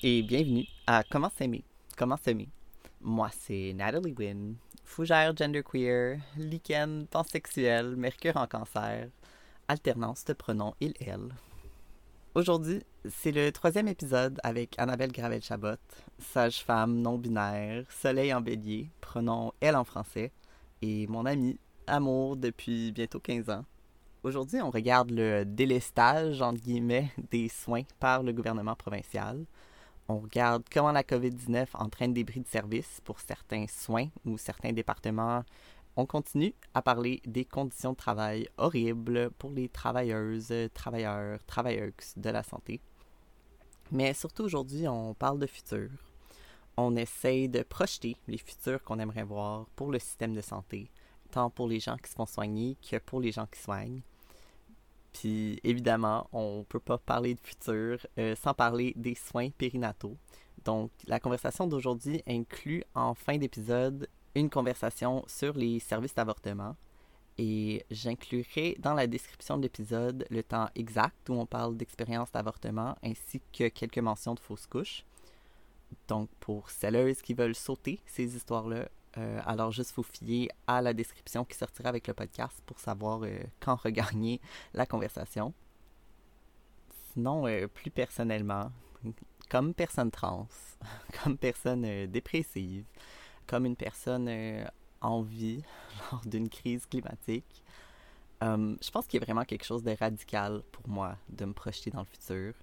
Et bienvenue à Comment s'aimer, comment s'aimer. Moi, c'est Natalie Wynn, fougère genderqueer, lichen pansexuel, mercure en cancer, alternance de pronoms il-elle. Aujourd'hui, c'est le troisième épisode avec Annabelle Gravel-Chabot, sage-femme non-binaire, soleil en bélier, pronom elle en français, et mon ami, amour depuis bientôt 15 ans. Aujourd'hui, on regarde le délestage, entre guillemets, des soins par le gouvernement provincial. On regarde comment la COVID-19 entraîne des bris de service pour certains soins ou certains départements. On continue à parler des conditions de travail horribles pour les travailleuses, travailleurs, travailleuses de la santé. Mais surtout aujourd'hui, on parle de futur. On essaye de projeter les futurs qu'on aimerait voir pour le système de santé, tant pour les gens qui se font soigner que pour les gens qui soignent. Puis évidemment, on ne peut pas parler de futur euh, sans parler des soins périnataux. Donc la conversation d'aujourd'hui inclut en fin d'épisode une conversation sur les services d'avortement. Et j'inclurai dans la description de l'épisode le temps exact où on parle d'expérience d'avortement ainsi que quelques mentions de fausses couches. Donc pour celles qui veulent sauter ces histoires-là, euh, alors, juste vous fier à la description qui sortira avec le podcast pour savoir euh, quand regagner la conversation. Sinon, euh, plus personnellement, comme personne trans, comme personne dépressive, comme une personne en vie lors d'une crise climatique, je pense qu'il y a vraiment quelque chose de radical pour moi de me projeter dans le futur.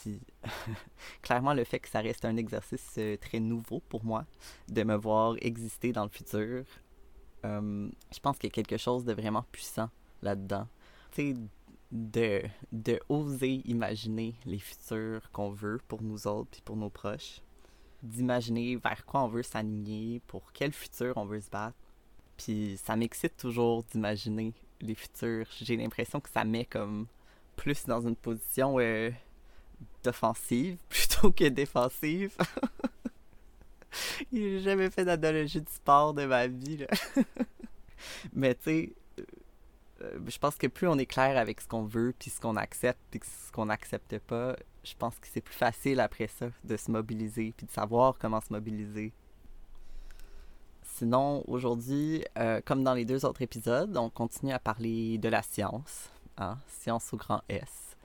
Puis clairement, le fait que ça reste un exercice euh, très nouveau pour moi, de me voir exister dans le futur, euh, je pense qu'il y a quelque chose de vraiment puissant là-dedans. Tu sais, de, de oser imaginer les futurs qu'on veut pour nous autres puis pour nos proches. D'imaginer vers quoi on veut s'aligner, pour quel futur on veut se battre. Puis ça m'excite toujours d'imaginer les futurs. J'ai l'impression que ça met comme plus dans une position euh, d'offensive plutôt que défensive. J'ai jamais fait d'analogie du sport de ma vie. Là. Mais tu sais, euh, je pense que plus on est clair avec ce qu'on veut, puis ce qu'on accepte, puis ce qu'on n'accepte pas, je pense que c'est plus facile après ça de se mobiliser, puis de savoir comment se mobiliser. Sinon, aujourd'hui, euh, comme dans les deux autres épisodes, on continue à parler de la science, hein, science au grand S.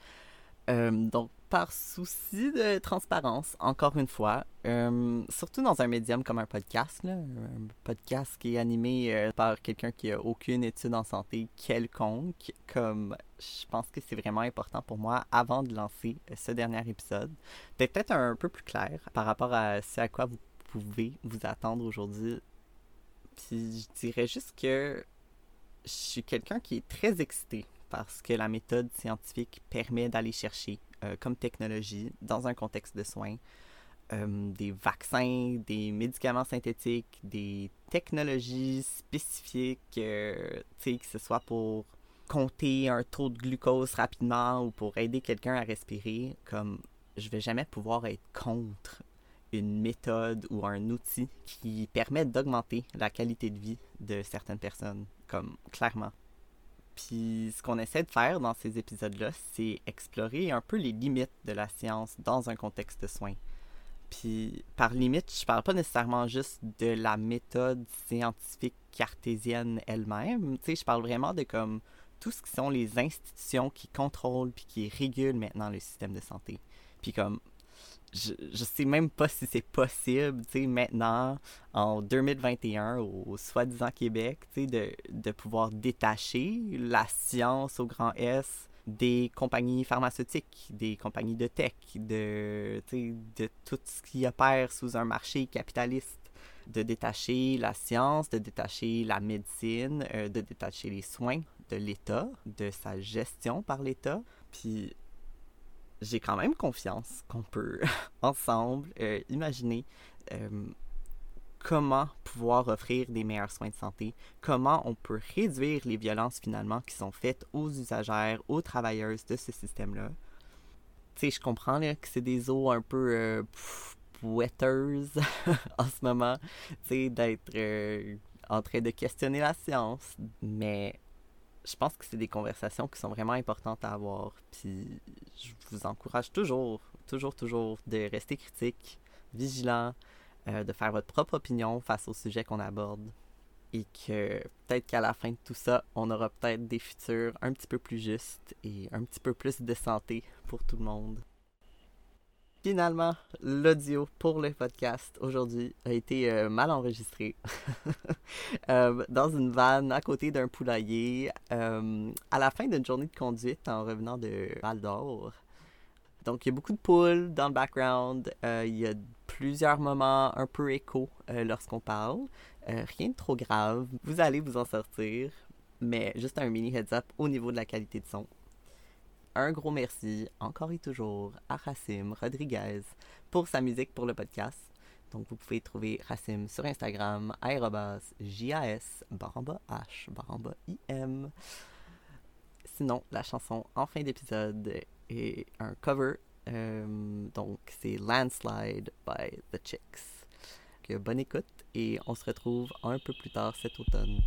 Euh, donc, par souci de transparence, encore une fois, euh, surtout dans un médium comme un podcast, un podcast qui est animé euh, par quelqu'un qui a aucune étude en santé quelconque, comme je pense que c'est vraiment important pour moi avant de lancer ce dernier épisode, d'être peut-être un peu plus clair par rapport à ce à quoi vous pouvez vous attendre aujourd'hui. Puis je dirais juste que je suis quelqu'un qui est très excité parce que la méthode scientifique permet d'aller chercher euh, comme technologie dans un contexte de soins. Euh, des vaccins, des médicaments synthétiques, des technologies spécifiques, euh, que ce soit pour compter un taux de glucose rapidement ou pour aider quelqu'un à respirer, comme je vais jamais pouvoir être contre une méthode ou un outil qui permet d'augmenter la qualité de vie de certaines personnes, comme clairement. Puis ce qu'on essaie de faire dans ces épisodes-là, c'est explorer un peu les limites de la science dans un contexte de soins. Puis par limite, je parle pas nécessairement juste de la méthode scientifique cartésienne elle-même. Tu sais, je parle vraiment de comme tout ce qui sont les institutions qui contrôlent puis qui régulent maintenant le système de santé. Puis comme je, sais même pas si c'est possible, tu sais, maintenant, en 2021, au, soi-disant Québec, tu sais, de, de pouvoir détacher la science au grand S des compagnies pharmaceutiques, des compagnies de tech, de, de tout ce qui opère sous un marché capitaliste, de détacher la science, de détacher la médecine, euh, de détacher les soins de l'État, de sa gestion par l'État. Puis j'ai quand même confiance qu'on peut ensemble euh, imaginer euh, comment pouvoir offrir des meilleurs soins de santé, comment on peut réduire les violences finalement qui sont faites aux usagères, aux travailleuses de ce système-là. Tu sais, je comprends que c'est des eaux un peu euh, en ce moment, tu sais, d'être euh, en train de questionner la science, mais je pense que c'est des conversations qui sont vraiment importantes à avoir. Puis je vous encourage toujours toujours, toujours de rester critique, vigilant, euh, de faire votre propre opinion face au sujet qu'on aborde. Et que peut-être qu'à la fin de tout ça, on aura peut-être des futurs un petit peu plus justes et un petit peu plus de santé pour tout le monde. Finalement, l'audio pour le podcast aujourd'hui a été euh, mal enregistré euh, dans une vanne à côté d'un poulailler euh, à la fin d'une journée de conduite en revenant de Val d'Or. Donc, il y a beaucoup de poules dans le background. il y a plusieurs moments un peu écho lorsqu'on parle. rien de trop grave. Vous allez vous en sortir. Mais juste un mini heads up au niveau de la qualité de son un gros merci, encore et toujours, à Racim Rodriguez pour sa musique pour le podcast. Donc, vous pouvez trouver Racim sur Instagram, aérobas, J-A-S, baramba H, baramba I-M. Sinon, la chanson en fin d'épisode est un cover. Euh, donc, c'est Landslide by The Chicks. bonne écoute et on se retrouve un peu plus tard cet automne.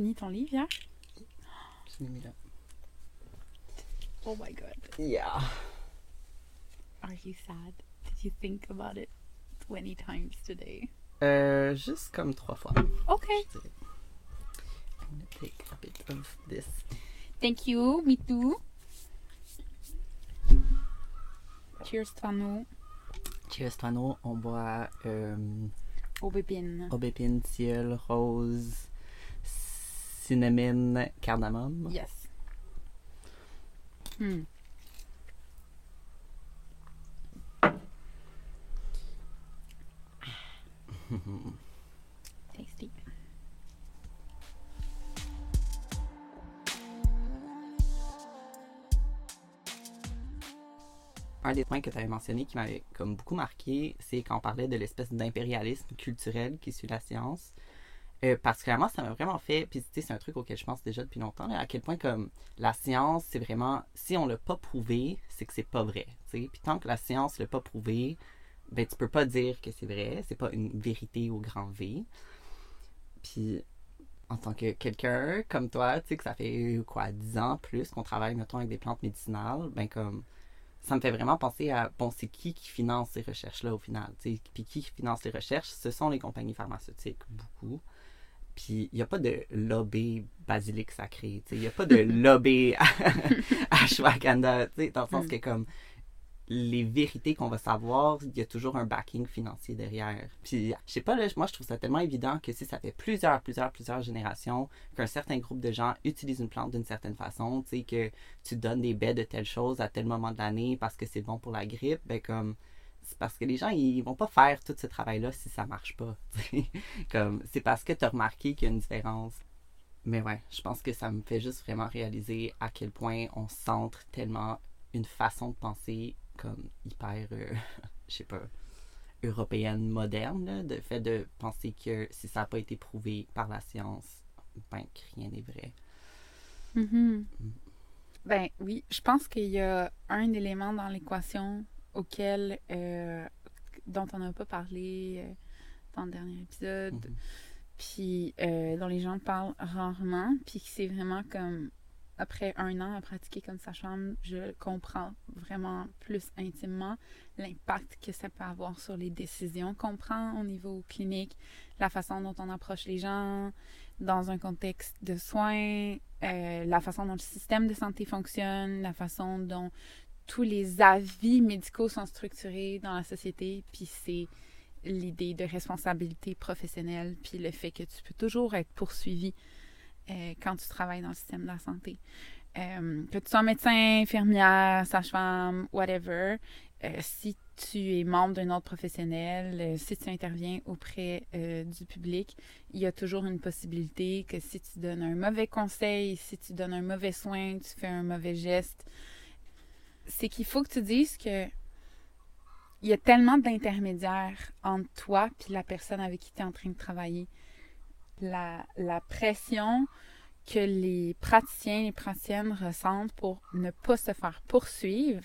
Fini ton livre hier? Je l'ai mis là. Oh my god. Yeah. Are you sad? Did you think about it 20 times today? Euh, juste comme trois fois. Okay. I'm gonna take a bit of this. Thank you. Me too. Cheers, Tano. Cheers, Tano. On boit euh, Aubépine. aubépine, ciel, rose, cinnamon, cardamome. Yes. Hmm. Tasty. Un des points que tu avais mentionné qui m'avait comme beaucoup marqué, c'est quand on parlait de l'espèce d'impérialisme culturel qui suit la science. Euh, particulièrement, ça m'a vraiment fait, puis tu sais, c'est un truc auquel je pense déjà depuis longtemps, là, à quel point comme la science, c'est vraiment, si on l'a pas prouvé, c'est que c'est pas vrai, tu sais. Puis tant que la science l'a pas prouvé, ben tu peux pas dire que c'est vrai, c'est pas une vérité au grand V. Puis en tant que quelqu'un comme toi, tu sais, que ça fait quoi, 10 ans plus qu'on travaille, mettons, avec des plantes médicinales, ben comme ça me fait vraiment penser à, bon, c'est qui qui finance ces recherches-là au final. Puis qui finance les recherches, ce sont les compagnies pharmaceutiques, beaucoup. Puis il n'y a pas de lobby basilic sacré, tu sais. Il n'y a pas de lobby ashwagandha, tu sais, dans le sens Mm. que comme les vérités qu'on va savoir, il y a toujours un backing financier derrière. Puis, je sais pas, là, moi, je trouve ça tellement évident que si ça fait plusieurs, plusieurs, plusieurs générations qu'un certain groupe de gens utilise une plante d'une certaine façon, tu sais, que tu donnes des baies de telle chose à tel moment de l'année parce que c'est bon pour la grippe, ben comme c'est parce que les gens ils vont pas faire tout ce travail là si ça marche pas comme c'est parce que tu as remarqué qu'il y a une différence. Mais ouais je pense que ça me fait juste vraiment réaliser à quel point on centre tellement une façon de penser comme hyper euh, je sais pas européenne moderne là, de fait de penser que si ça n'a pas été prouvé par la science ben que rien n'est vrai. Mhm. Ben oui, je pense qu'il y a un élément dans l'équation auquel euh, dont on n'a pas parlé euh, dans le dernier épisode, Mhm. puis euh, dont les gens parlent rarement, puis c'est vraiment comme après un an à pratiquer comme sage-femme, je comprends vraiment plus intimement l'impact que ça peut avoir sur les décisions qu'on prend au niveau clinique, la façon dont on approche les gens dans un contexte de soins, euh, la façon dont le système de santé fonctionne, la façon dont tous les avis médicaux sont structurés dans la société, puis c'est l'idée de responsabilité professionnelle, puis le fait que tu peux toujours être poursuivi euh, quand tu travailles dans le système de la santé. Euh, que tu sois médecin, infirmière, sage-femme, whatever, euh, si tu es membre d'un ordre professionnel, si tu interviens auprès du public, il y a toujours une possibilité que si tu donnes un mauvais conseil, si tu donnes un mauvais soin, tu fais un mauvais geste, c'est qu'il faut que tu dises que il y a tellement d'intermédiaires entre toi et la personne avec qui tu es en train de travailler. La, pression que les praticiens et praticiennes ressentent pour ne pas se faire poursuivre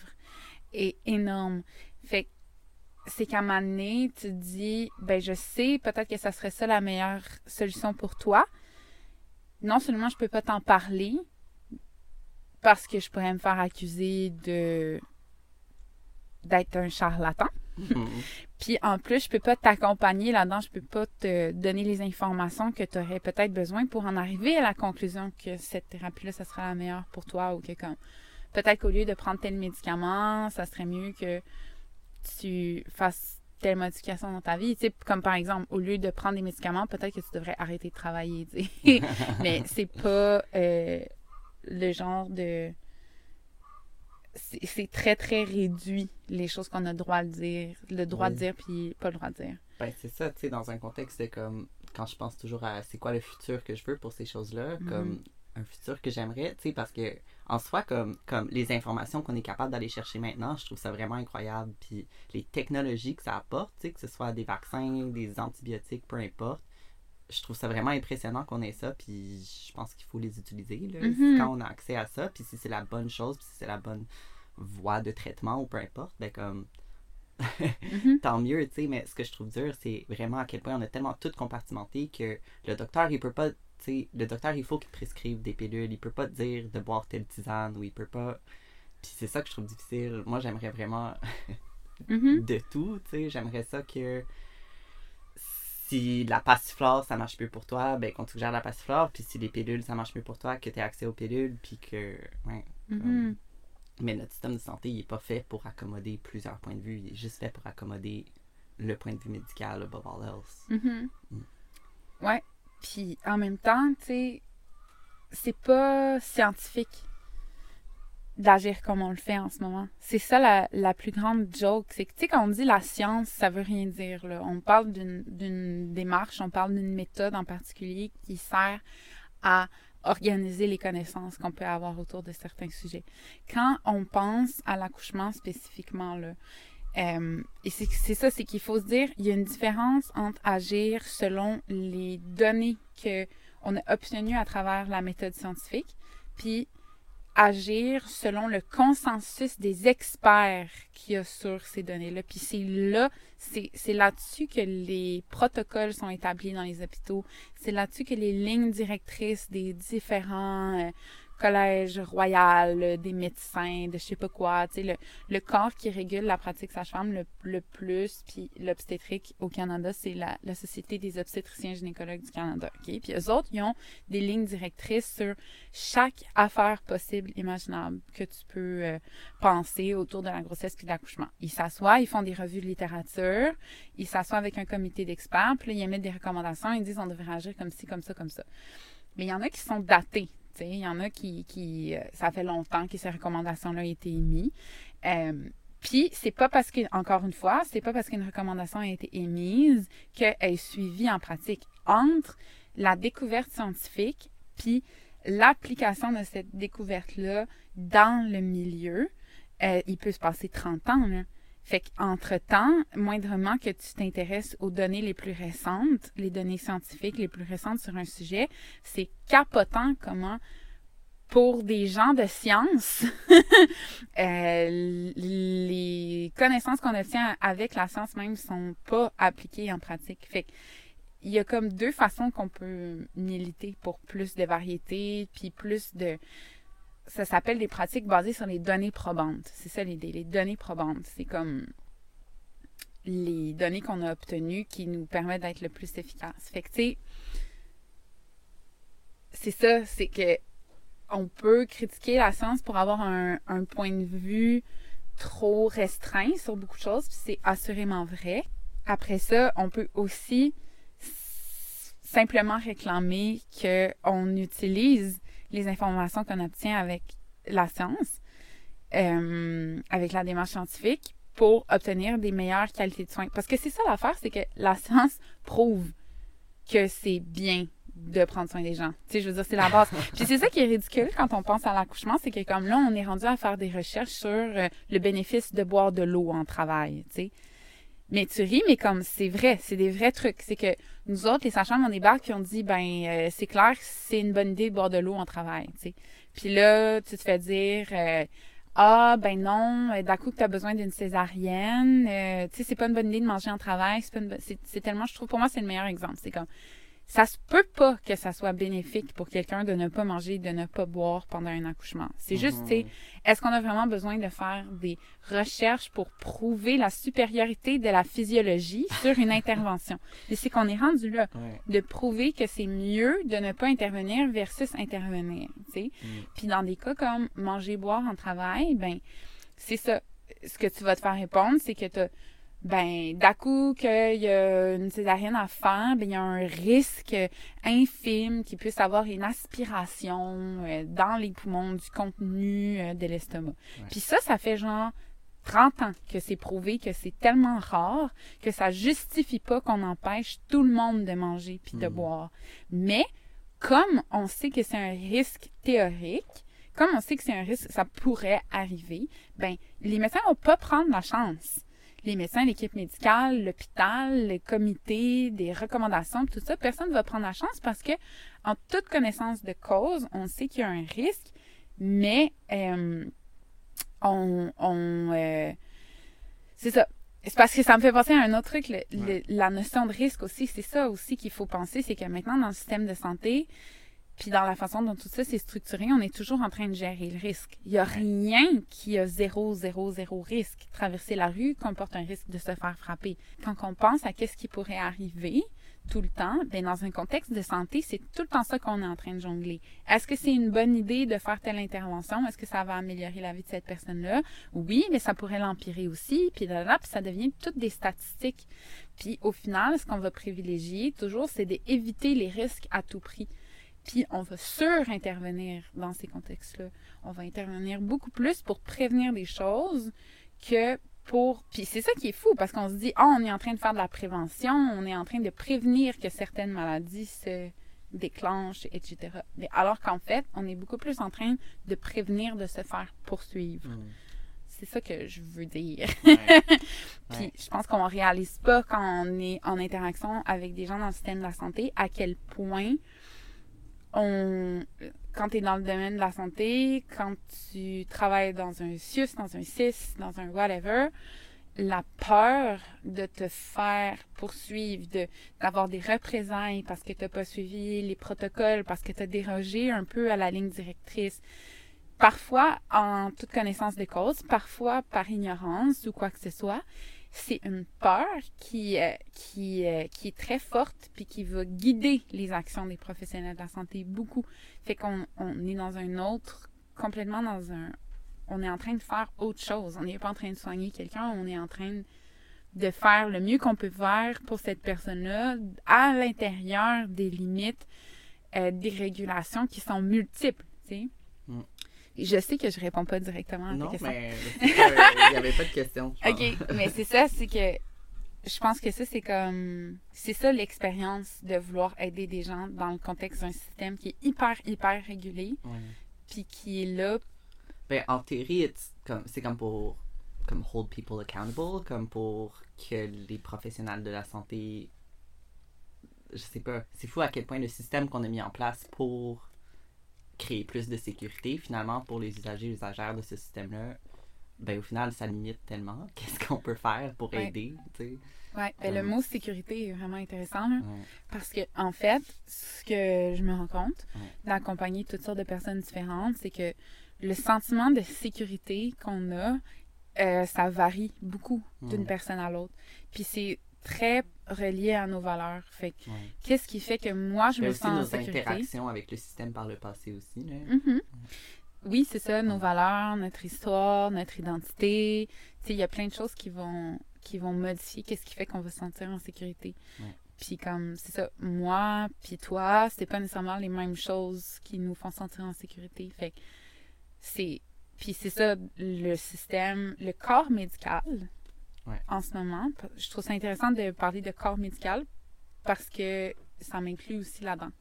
est énorme. Fait c'est qu'à un moment donné, tu te dis, ben je sais, peut-être que ça serait ça la meilleure solution pour toi. Non seulement je peux pas t'en parler, parce que je pourrais me faire accuser de d'être un charlatan. Mhm. Puis en plus, je peux pas t'accompagner là-dedans, je peux pas te donner les informations que tu aurais peut-être besoin pour en arriver à la conclusion que cette thérapie-là, ça sera la meilleure pour toi ou que comme peut-être qu'au lieu de prendre tel médicament, ça serait mieux que tu fasses telle modification dans ta vie. Tu sais, comme par exemple, au lieu de prendre des médicaments, peut-être que tu devrais arrêter de travailler. Tu sais. Mais c'est pas euh, le genre de. C'est très, très réduit, les choses qu'on a le droit de dire. Le droit de dire, puis pas le droit de dire. Ben, c'est ça, tu sais, dans un contexte de comme. Quand je pense toujours à c'est quoi le futur que je veux pour ces choses-là, mm-hmm. comme un futur que j'aimerais, tu sais, parce que en soi, comme, comme les informations qu'on est capable d'aller chercher maintenant, je trouve ça vraiment incroyable. Puis les technologies que ça apporte, que ce soit des vaccins, des antibiotiques, peu importe, je trouve ça vraiment impressionnant qu'on ait ça. Puis je pense qu'il faut les utiliser là, mm-hmm. quand on a accès à ça. Puis si c'est la bonne chose, puis si c'est la bonne voie de traitement ou peu importe, ben comme. Mm-hmm. tant mieux, tu sais, mais ce que je trouve dur, c'est vraiment à quel point on a tellement tout compartimenté que le docteur, il peut pas le docteur, il faut qu'il prescrive des pilules. Il peut pas te dire de boire telle tisane ou il peut pas. Puis c'est ça que je trouve difficile. Moi, j'aimerais vraiment mm-hmm. de tout, tu sais. J'aimerais ça que si la passiflore, ça marche mieux pour toi, ben qu'on te suggère la passiflore. Puis si les pilules, ça marche mieux pour toi, que tu aies accès aux pilules. Puis que. Ouais, mm-hmm. Mais notre système de santé, il est pas fait pour accommoder plusieurs points de vue. Il est juste fait pour accommoder le point de vue médical above all else. Mm-hmm. Mm. Ouais, puis en même temps, tu sais, c'est pas scientifique d'agir comme on le fait en ce moment. C'est ça la, la, plus grande joke. C'est que, tu sais, quand on dit la science, ça veut rien dire. On parle d'une démarche, on parle d'une méthode en particulier qui sert à organiser les connaissances qu'on peut avoir autour de certains sujets. Quand on pense à l'accouchement spécifiquement, là, euh, et c'est ça, c'est qu'il faut se dire, il y a une différence entre agir selon les données que on a obtenues à travers la méthode scientifique, puis agir selon le consensus des experts qu'il y a sur ces données-là. Puis c'est là, c'est là-dessus que les protocoles sont établis dans les hôpitaux. C'est là-dessus que les lignes directrices des différents euh, collège royal, des médecins, de je sais pas quoi, tu sais, le, le, corps qui régule la pratique sage-femme le, le, plus, puis l'obstétrique au Canada, c'est la, la, Société des obstétriciens gynécologues du Canada, OK? Puis eux autres, ils ont des lignes directrices sur chaque affaire possible, imaginable, que tu peux euh, penser autour de la grossesse puis de l'accouchement. Ils s'assoient, ils font des revues de littérature, ils s'assoient avec un comité d'experts, puis là, ils émettent des recommandations, ils disent on devrait agir comme ci, comme ça, comme ça. Mais il y en a qui sont datés, il y en a qui, euh, ça fait longtemps que ces recommandations-là ont été émises. Euh, puis, c'est pas parce que, encore une fois, c'est pas parce qu'une recommandation a été émise qu'elle est suivie en pratique. Entre la découverte scientifique puis l'application de cette découverte-là dans le milieu, euh, il peut se passer 30 ans. Là. Fait qu'entre-temps, moindrement que tu t'intéresses aux données les plus récentes, les données scientifiques les plus récentes sur un sujet, c'est capotant comment, pour des gens de science, euh, les connaissances qu'on obtient avec la science même sont pas appliquées en pratique. Fait il y a comme deux façons qu'on peut militer pour plus de variété, puis plus de ça s'appelle des pratiques basées sur les données probantes. C'est ça l'idée, les données probantes. C'est comme les données qu'on a obtenues qui nous permettent d'être le plus efficace. Fait que, tu sais, c'est ça, c'est que on peut critiquer la science pour avoir un, un point de vue trop restreint sur beaucoup de choses, puis c'est assurément vrai. Après ça, on peut aussi simplement réclamer qu'on utilise les informations qu'on obtient avec la science, euh, avec la démarche scientifique, pour obtenir des meilleures qualités de soins. Parce que c'est ça l'affaire, c'est que la science prouve que c'est bien de prendre soin des gens. Tu sais, je veux dire, c'est la base. Puis c'est ça qui est ridicule quand on pense à l'accouchement, c'est que comme là, on est rendu à faire des recherches sur euh, le bénéfice de boire de l'eau en travail, tu sais. Mais tu ris, mais comme c'est vrai, c'est des vrais trucs. C'est que nous autres, les sages-femmes, on débarque qui ont dit, ben, euh, c'est clair c'est une bonne idée de boire de l'eau en travail. Puis là, tu te fais dire, euh, ah, ben non, d'un coup que tu as besoin d'une césarienne, tu sais, c'est pas une bonne idée de manger en travail, c'est, c'est tellement, je trouve, pour moi, c'est le meilleur exemple. C'est comme, ça se peut pas que ça soit bénéfique pour quelqu'un de ne pas manger, de ne pas boire pendant un accouchement. C'est juste, tu sais, mhm. est-ce qu'on a vraiment besoin de faire des recherches pour prouver la supériorité de la physiologie sur une intervention? Et c'est qu'on est rendu là, de prouver que c'est mieux de ne pas intervenir versus intervenir, tu sais. Mm. Puis dans des cas comme manger, boire en travail, ben, c'est ça. Ce que tu vas te faire répondre, c'est que tu ben d'un coup qu'il y a une césarienne à faire, ben il y a un risque infime qu'il puisse avoir une aspiration euh, dans les poumons du contenu euh, de l'estomac. Puis ça, ça fait genre 30 ans que c'est prouvé que c'est tellement rare que ça justifie pas qu'on empêche tout le monde de manger puis de hmm. boire. Mais comme on sait que c'est un risque théorique, comme on sait que c'est un risque, ça pourrait arriver, ben les médecins vont pas prendre la chance les médecins, l'équipe médicale, l'hôpital, le comité, des recommandations, tout ça, personne ne va prendre la chance parce que, en toute connaissance de cause, on sait qu'il y a un risque, mais euh, on, euh, c'est ça. C'est parce que ça me fait penser à un autre truc, la notion de risque aussi, c'est ça aussi qu'il faut penser, c'est que maintenant dans le système de santé, puis dans la façon dont tout ça s'est structuré, on est toujours en train de gérer le risque. Il n'y a rien qui a zéro, zéro, zéro risque. Traverser la rue comporte un risque de se faire frapper. Quand on pense à qu'est-ce qui pourrait arriver tout le temps, ben dans un contexte de santé, c'est tout le temps ça qu'on est en train de jongler. Est-ce que c'est une bonne idée de faire telle intervention? Est-ce que ça va améliorer la vie de cette personne-là? Oui, mais ça pourrait l'empirer aussi. Puis là, là, puis ça devient toutes des statistiques. Puis au final, ce qu'on va privilégier toujours, c'est d'éviter les risques à tout prix. Puis on va sur-intervenir dans ces contextes-là. On va intervenir beaucoup plus pour prévenir des choses que pour... Puis c'est ça qui est fou, parce qu'on se dit, oh, on est en train de faire de la prévention, on est en train de prévenir que certaines maladies se déclenchent, etc. Mais alors qu'en fait, on est beaucoup plus en train de prévenir de se faire poursuivre. Mm. C'est ça que je veux dire. Puis je pense qu'on réalise pas quand on est en interaction avec des gens dans le système de la santé à quel point on, quand tu es dans le domaine de la santé, quand tu travailles dans un CIUS, dans un CIS, dans un whatever, la peur de te faire poursuivre, de d'avoir des représailles parce que tu n'as pas suivi les protocoles, parce que tu as dérogé un peu à la ligne directrice, parfois en toute connaissance des causes, parfois par ignorance ou quoi que ce soit, c'est une peur qui, euh, qui, euh, qui est très forte puis qui va guider les actions des professionnels de la santé beaucoup. Fait qu'on on est dans un autre, complètement dans un... On est en train de faire autre chose. On n'est pas en train de soigner quelqu'un, on est en train de faire le mieux qu'on peut faire pour cette personne-là à l'intérieur des limites euh, des régulations qui sont multiples, tu sais. Mm. Je sais que je réponds pas directement à ta question. Non, mais il n'y avait pas de question. OK, mais c'est ça, c'est que je pense que ça, c'est comme. C'est ça l'expérience de vouloir aider des gens dans le contexte d'un système qui est hyper, hyper régulé. Puis qui est là. Ben, en théorie, c'est comme pour comme hold people accountable, comme pour que les professionnels de la santé. Je sais pas. C'est fou à quel point le système qu'on a mis en place pour créer plus de sécurité finalement pour les usagers et usagères de ce système-là, ben au final, ça limite tellement. Qu'est-ce qu'on peut faire pour aider? Oui, ben, le mot sécurité est vraiment intéressant parce que en fait, ce que je me rends compte d'accompagner toutes sortes de personnes différentes, c'est que le sentiment de sécurité qu'on a, euh, ça varie beaucoup d'une personne à l'autre. Puis c'est très relié à nos valeurs. Fait qu'est-ce qui fait que moi, je me sens en sécurité? nos interactions avec le système par le passé aussi. Là. Mm-hmm. Oui, c'est ça, nos valeurs, notre histoire, notre identité. Il y a plein de choses qui vont, qui vont modifier qu'est-ce qui fait qu'on va se sentir en sécurité. Puis comme, c'est ça, moi puis toi, c'est pas nécessairement les mêmes choses qui nous font sentir en sécurité. Fait c'est... Puis c'est ça, le système, le corps médical, En ce moment. Je trouve ça intéressant de parler de corps médical parce que ça m'inclut aussi là-dedans.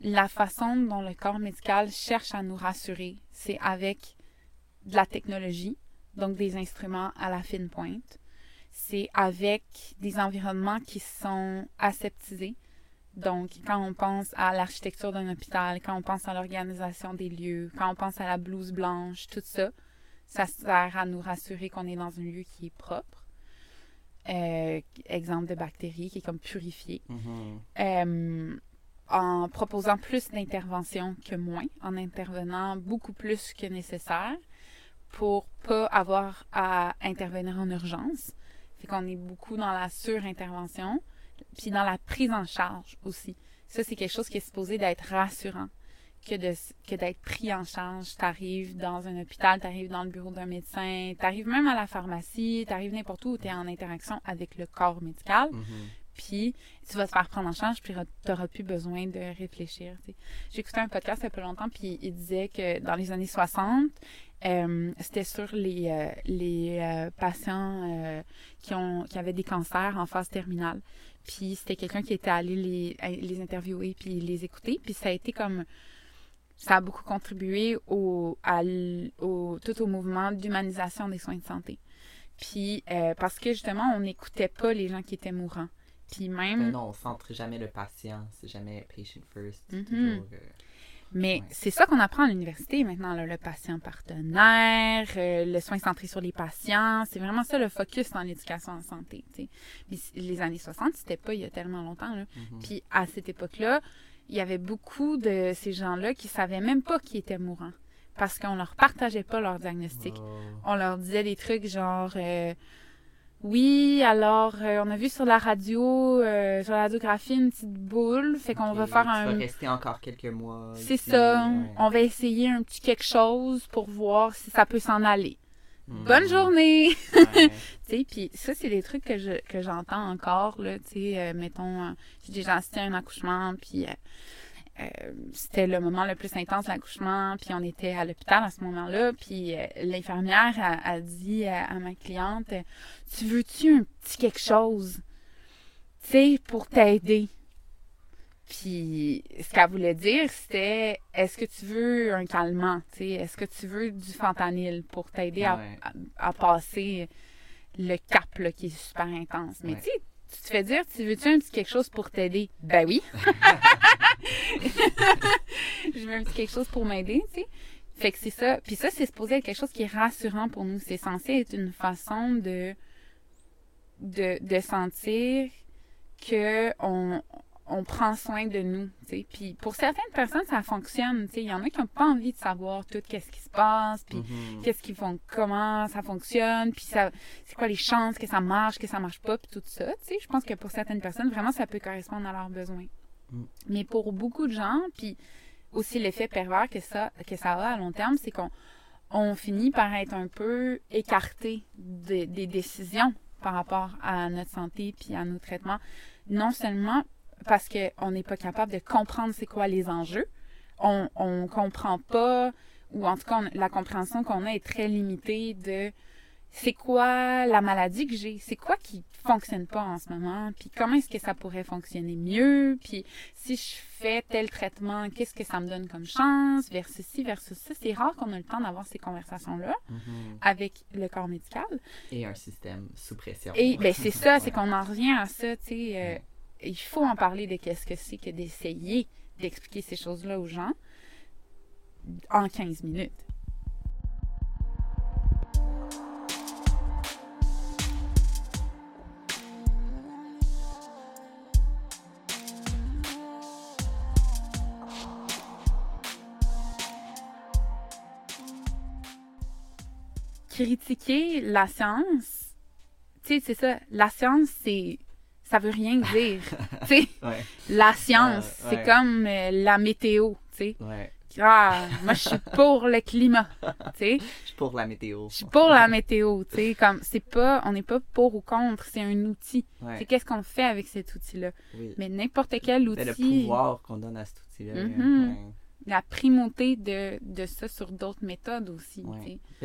La façon dont le corps médical cherche à nous rassurer, c'est avec de la technologie, donc des instruments à la fine pointe. C'est avec des environnements qui sont aseptisés. Donc, quand on pense à l'architecture d'un hôpital, quand on pense à l'organisation des lieux, quand on pense à la blouse blanche, tout ça, ça sert à nous rassurer qu'on est dans un lieu qui est propre. Euh, exemple de bactéries qui est comme purifié. Mhm. Euh, en proposant plus d'interventions que moins, en intervenant beaucoup plus que nécessaire pour pas avoir à intervenir en urgence. Fait qu'on est beaucoup dans la surintervention, puis dans la prise en charge aussi. Ça, c'est quelque chose qui est supposé d'être rassurant que de que d'être pris en charge. T'arrives dans un hôpital, t'arrives dans le bureau d'un médecin, t'arrives même à la pharmacie, t'arrives n'importe où où t'es en interaction avec le corps médical Mhm. puis tu vas te faire prendre en charge, puis tu n'auras plus besoin de réfléchir. tu écouté un podcast il y a pas longtemps, puis il disait que dans les années 60, euh, c'était sur les, euh, les euh, patients qui, ont, qui avaient des cancers en phase terminale. Puis c'était quelqu'un qui était allé les, les interviewer, puis les écouter, puis ça a été comme... Ça a beaucoup contribué au, à au, tout au mouvement d'humanisation des soins de santé. Puis euh, parce que justement, on n'écoutait pas les gens qui étaient mourants. Puis même... Non, on centre jamais le patient, c'est jamais patient first. Mhm. toujours, euh, Mais Ouais. c'est ça qu'on apprend à l'université maintenant, là, le patient partenaire, euh, le soin centré sur les patients. C'est vraiment ça le focus dans l'éducation en santé. Mais les années 60, c'était pas il y a tellement longtemps. Là. mhm. Puis à cette époque-là, il y avait beaucoup de ces gens-là qui savaient même pas qu'ils étaient mourants parce qu'on leur partageait pas leur diagnostic. Oh. On leur disait des trucs genre euh, oui, alors euh, on a vu sur la radio, euh, sur la radiographie une petite boule, fait qu'on va faire un rester encore quelques mois. c'est ça. ouais. On va essayer un petit quelque chose pour voir si ça peut s'en aller. Mhm. Bonne journée! Ouais. tu sais, puis ça, c'est des trucs que je que j'entends encore, là, tu sais, euh, mettons, euh, j'ai déjà assisté à un accouchement, puis euh, euh, c'était le moment le plus intense de l'accouchement, puis on était à l'hôpital à ce moment-là, puis euh, l'infirmière a, a dit à, à ma cliente, tu veux-tu un petit quelque chose, tu sais, pour t'aider? Puis ce qu'elle voulait dire, c'était est-ce que tu veux un calmant, tu sais, est-ce que tu veux du fentanyl pour t'aider à, Ouais. à, à passer le cap là, qui est super intense? Mais Ouais. tu sais, tu te fais dire, tu veux-tu un petit quelque chose pour t'aider? Ben oui. Je veux un petit quelque chose pour m'aider, tu sais. Fait que c'est ça. Puis ça, c'est supposé être quelque chose qui est rassurant pour nous. C'est censé être une façon de, de, de sentir que on, on prend soin de nous. Puis pour certaines personnes, ça fonctionne. Il y en a qui n'ont pas envie de savoir tout qu'est-ce qui se passe, puis Mhm. qu'est-ce qu'ils font, comment ça fonctionne, puis ça, c'est quoi les chances que ça marche, que ça marche pas, puis tout ça. Je pense que pour certaines personnes, vraiment, ça peut correspondre à leurs besoins. Mm. Mais pour beaucoup de gens, puis aussi l'effet pervers que ça, que ça a à long terme, c'est qu'on on finit par être un peu écarté de- des décisions par rapport à notre santé puis à nos traitements. Non seulement parce qu'on n'est pas capable de comprendre c'est quoi les enjeux, on, on comprend pas, ou en tout cas, on- la compréhension qu'on a est très limitée de c'est quoi la maladie que j'ai, c'est quoi qui fonctionne pas en ce moment, puis comment est-ce que ça pourrait fonctionner mieux, puis si je fais tel traitement, qu'est-ce que ça me donne comme chance, versus ci, versus ça. C'est rare qu'on ait le temps d'avoir ces conversations-là Mhm. avec le corps médical. Et un système sous pression. Et ben c'est ça, c'est qu'on en revient à ça, tu sais. euh, Ouais. Il faut en parler de qu'est-ce que c'est que d'essayer d'expliquer ces choses-là aux gens en 15 minutes. Critiquer la science, tu sais, c'est ça. La science, c'est. Ça veut rien dire. tu sais, Ouais, la science, c'est ouais. comme euh, la météo, tu sais. ouais. Ah, moi, je suis pour le climat. Je suis pour la météo. Je suis pour la météo. Comme, c'est pas, on n'est pas pour ou contre, c'est un outil. C'est qu'est-ce qu'on fait avec cet outil-là? oui. Mais n'importe quel C'est le outil. pouvoir qu'on donne à cet outil-là. Mhm. ouais. la primauté de, de ça sur d'autres méthodes aussi.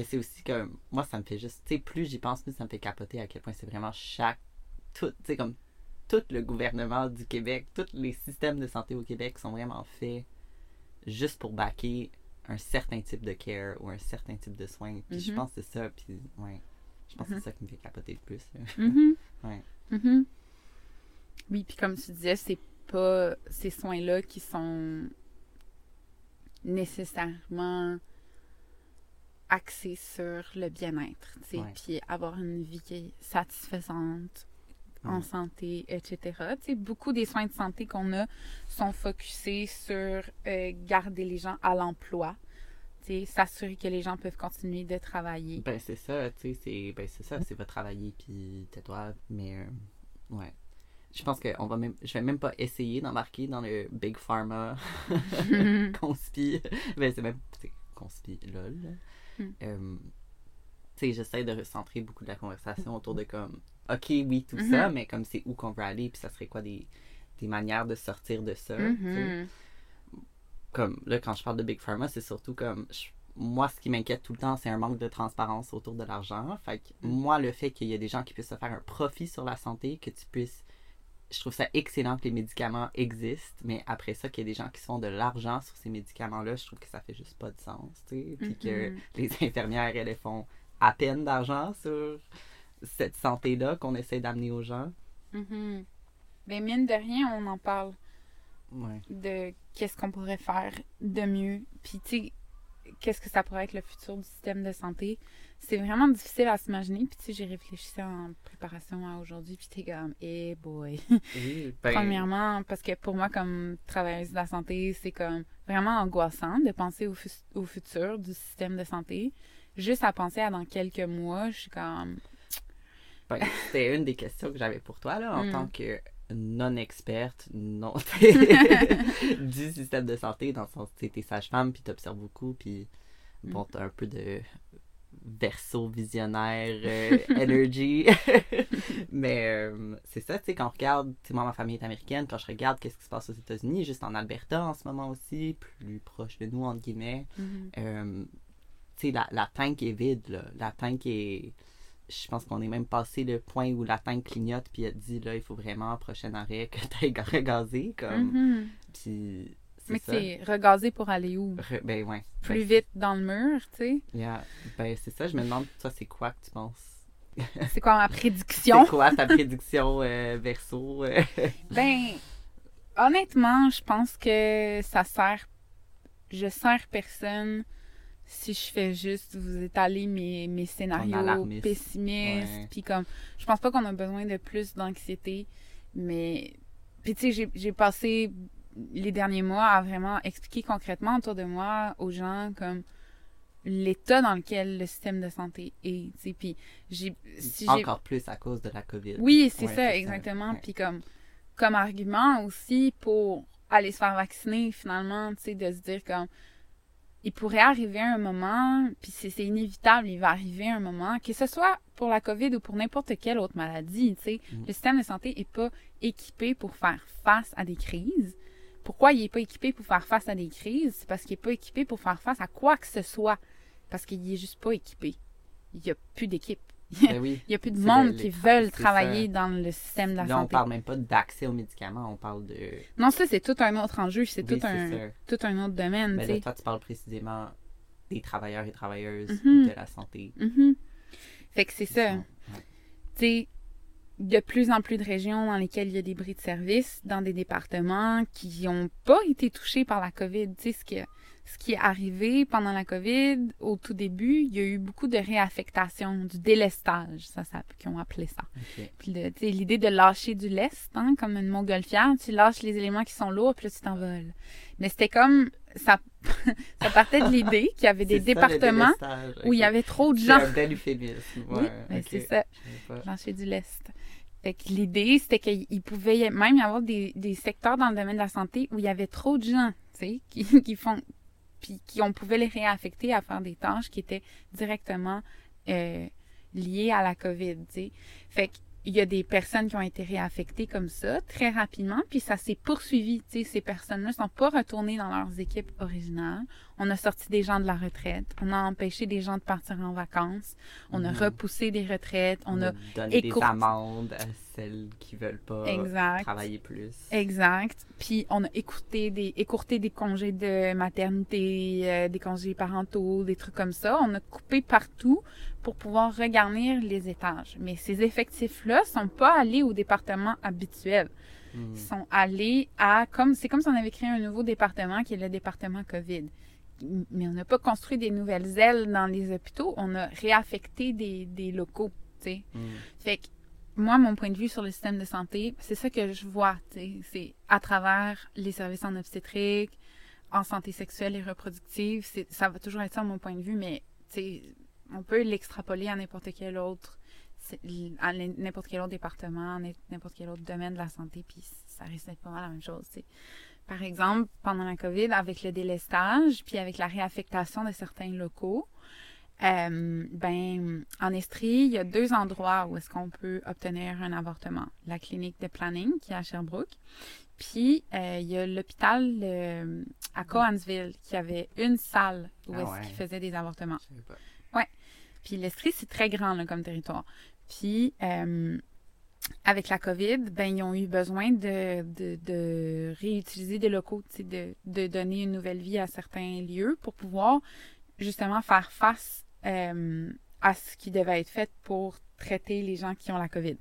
C'est aussi que moi, ça me fait juste, plus j'y pense, plus ça me fait capoter à quel point c'est vraiment chaque, tout, comme tout le gouvernement du Québec, tous les systèmes de santé au Québec sont vraiment faits juste pour backer un certain type de care ou un certain type de soins. Puis je Mhm. pense que c'est ça, puis ouais, je pense que Mhm. c'est ça qui me fait capoter le plus. Mhm. Ouais. Mhm. Oui, puis comme tu disais, c'est pas ces soins-là qui sont nécessairement axés sur le bien-être, puis avoir une vie qui est satisfaisante en santé, etc. Beaucoup des soins de santé qu'on a sont focusés sur euh, garder les gens à l'emploi, s'assurer que les gens peuvent continuer de travailler. Ben c'est ça, tu sais, c'est ben c'est ça, c'est va travailler puis tais-toi, mais euh, ouais. Je pense que on va même je vais même pas essayer d'embarquer dans le big pharma conspi. Ben c'est même conspi lol. Hmm. Euh, tu sais, j'essaie de recentrer beaucoup de la conversation autour de comme OK, oui, tout ça, mais comme c'est où qu'on veut aller puis ça serait quoi des des manières de sortir de ça, Mhm. comme là quand je parle de big pharma c'est surtout comme je- moi ce qui m'inquiète tout le temps c'est un manque de transparence autour de l'argent fait que Mm. moi le fait qu'il y ait des gens qui puissent se faire un profit sur la santé que tu puisses je trouve ça excellent que les médicaments existent mais après ça qu'il y ait des gens qui se font de l'argent sur ces médicaments là je trouve que ça fait juste pas de sens tu sais? Puis que Mhm. les infirmières elles, elles font à peine d'argent sur cette santé là qu'on essaie d'amener aux gens. Ben, mine de rien, on en parle ouais de qu'est-ce qu'on pourrait faire de mieux. Puis, tu sais, qu'est-ce que ça pourrait être le futur du système de santé? C'est vraiment difficile à s'imaginer. Puis, tu sais, j'ai réfléchi en préparation à aujourd'hui. Puis, t'es comme, eh boy. oui ben, Premièrement, parce que pour moi, comme travailleuse de la santé, c'est comme vraiment angoissant de penser au, fu- au futur du système de santé. Juste à penser à dans quelques mois, je suis comme, Ben, C'était une des questions que j'avais pour toi, là, en Mm. tant que non-experte, non du système de santé, dans le sens que t'es sage-femme, puis t'observes beaucoup, puis bon, Mm. t'as un peu de verso visionnaire euh, energy. Mais euh, c'est ça, tu sais, quand on regarde, tu sais, moi, ma famille est américaine, quand je regarde qu'est-ce qui se passe aux États-Unis, juste en Alberta en ce moment aussi, plus proche de nous, entre guillemets, Mhm. euh, tu sais, la, la tank est vide, là. La tank est. Je pense qu'on est même passé le point où la tank clignote, puis elle dit, là, il faut vraiment, prochain arrêt, que t'ailles regazer, comme. Mhm. Puis. Mais C'est regazer pour aller où? Re- Ben, ouais. Plus Ben, vite dans le mur, tu sais? yeah. Ben, c'est ça, je me demande, toi, c'est quoi que tu penses? C'est quoi ma prédiction? C'est quoi ta prédiction euh, verso? euh? Ben, honnêtement, je pense que ça sert. Je sers personne si je fais juste vous étaler mes, mes scénarios pessimistes. Puis comme, je pense pas qu'on a besoin de plus d'anxiété, mais. Puis tu sais, j'ai- j'ai passé les derniers mois à vraiment expliquer concrètement autour de moi aux gens comme l'état dans lequel le système de santé est. tu sais. Puis j'ai. Si Encore plus à cause de la COVID. oui, c'est Ouais, ça, exactement. Puis comme, comme argument aussi pour aller se faire vacciner, finalement, tu sais, de se dire comme, il pourrait arriver un moment, puis c'est inévitable, il va arriver un moment, que ce soit pour la COVID ou pour n'importe quelle autre maladie, tu sais, Mm. le système de santé est pas équipé pour faire face à des crises. Pourquoi il est pas équipé pour faire face à des crises? C'est parce qu'il est pas équipé pour faire face à quoi que ce soit. Parce qu'il est juste pas équipé. Il y a plus d'équipe. Ben. Il n'y a plus de monde qui veulent travailler ça. dans le système de la Là, on santé. parle même pas d'accès aux médicaments, on parle de. Non, ça, c'est tout un autre enjeu. C'est Oui, tout, un, ça. tout un autre domaine, Mais là, toi, tu parles précisément des travailleurs et travailleuses Mhm. de la santé. Mhm. Fait que c'est ça. Ouais. Tu sais, il y a de plus en plus de régions dans lesquelles il y a des bris de service, dans des départements qui n'ont pas été touchés par la COVID. Tu sais, ce qui, ce qui est arrivé pendant la COVID, au tout début, il y a eu beaucoup de réaffectation, du délestage, ça, ça qu'ils ont appelé ça. Ok. Puis l'idée de lâcher du lest, hein, comme une montgolfière, tu lâches les éléments qui sont lourds, puis là, tu t'envoles. Mais c'était comme, ça, ça partait de l'idée qu'il y avait des C'est ça, départements délestage, où il y avait trop de C'est gens. un bel euphémisme. Oui, Ouais, ben, ok. c'est ça, lâcher du lest. Fait que l'idée, c'était qu'il pouvait même y avoir des, des secteurs dans le domaine de la santé où il y avait trop de gens, tu sais, qui, qui font, puis qui on pouvait les réaffecter à faire des tâches qui étaient directement euh, liées à la COVID, tu sais. Fait que il y a des personnes qui ont été réaffectées comme ça très rapidement, puis ça s'est poursuivi. Tu sais, ces personnes-là ne sont pas retournées dans leurs équipes originales. On a sorti des gens de la retraite, on a empêché des gens de partir en vacances, on a Mhm. repoussé des retraites, on, a donné des amendes à celles qui veulent pas Exact. travailler plus. Exact. Puis on a écourté des, écourté des congés de maternité, euh, des congés parentaux, des trucs comme ça. On a coupé partout pour pouvoir regarnir les étages. Mais ces effectifs-là sont pas allés au département habituel. Mm. Ils sont allés à comme c'est comme si on avait créé un nouveau département qui est le département COVID. Mais on n'a pas construit des nouvelles ailes dans les hôpitaux. On a réaffecté des, des locaux. Tu sais. Mm. Fait que moi, mon point de vue sur le système de santé, c'est ça que je vois, c'est à travers les services en obstétrique, en santé sexuelle et reproductive, ça va toujours être ça mon point de vue, mais tu sais, on peut l'extrapoler à n'importe quel autre, à n'importe quel autre département, n'importe quel autre domaine de la santé, puis ça risque d'être pas mal la même chose. Par exemple, pendant la COVID, avec le délestage, puis avec la réaffectation de certains locaux, euh, ben, en Estrie, il y a deux endroits où est-ce qu'on peut obtenir un avortement. La clinique de planning, qui est à Sherbrooke, puis euh, il y a l'hôpital euh, à Coansville, qui avait une salle où Ah est-ce ouais. qu'ils faisaient des avortements. Puis l'Estrie, c'est très grand là, comme territoire. Puis euh, avec la COVID, ben ils ont eu besoin de, réutiliser des locaux, de donner une nouvelle vie à certains lieux pour pouvoir justement faire face euh, à ce qui devait être fait pour traiter les gens qui ont la COVID.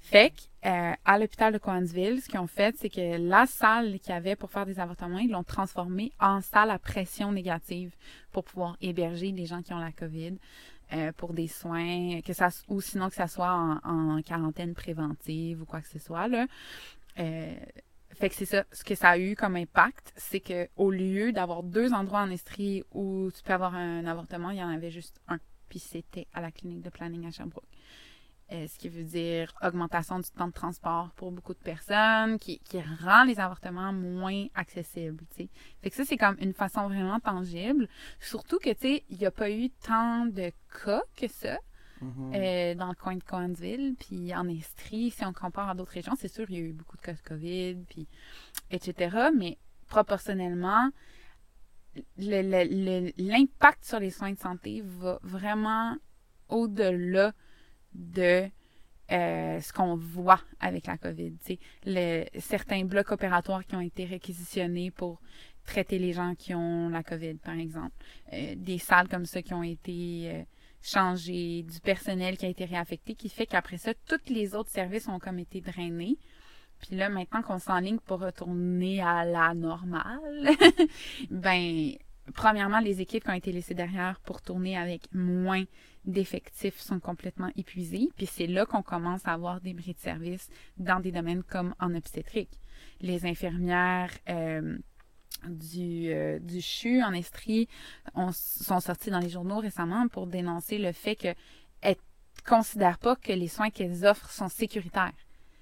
Fait que, euh, à l'hôpital de Coansville, ce qu'ils ont fait, c'est que la salle qu'il y avait pour faire des avortements, ils l'ont transformée en salle à pression négative pour pouvoir héberger les gens qui ont la COVID euh, pour des soins, que ça ou sinon que ça soit en, en quarantaine préventive ou quoi que ce soit là. Euh, fait que c'est ça. Ce que ça a eu comme impact, c'est que au lieu d'avoir deux endroits en Estrie où tu peux avoir un avortement, il y en avait juste un. Puis c'était à la clinique de planning à Sherbrooke. Euh, ce qui veut dire augmentation du temps de transport pour beaucoup de personnes, qui, qui rend les avortements moins accessibles. tu sais. Fait que ça, c'est comme une façon vraiment tangible. Surtout que, tu sais, il n'y a pas eu tant de cas que ça Mhm. euh, dans le coin de Coansville, puis en Estrie, si on compare à d'autres régions, c'est sûr, il y a eu beaucoup de cas de COVID, puis etc. Mais proportionnellement, le- le- le- l'impact sur les soins de santé va vraiment au-delà de euh, ce qu'on voit avec la COVID. Le, certains blocs opératoires qui ont été réquisitionnés pour traiter les gens qui ont la COVID, par exemple. Euh, des salles comme ça qui ont été euh, changées, du personnel qui a été réaffecté, qui fait qu'après ça, tous les autres services ont comme été drainés. Puis là, maintenant qu'on s'enligne pour retourner à la normale, ben, premièrement, les équipes qui ont été laissées derrière pour tourner avec moins d'effectifs sont complètement épuisées. Puis c'est là qu'on commence à avoir des bris de service dans des domaines comme en obstétrique. Les infirmières euh, du, euh, du CHU en Estrie ont- sont sorties dans les journaux récemment pour dénoncer le fait que elles considèrent pas que les soins qu'elles offrent sont sécuritaires.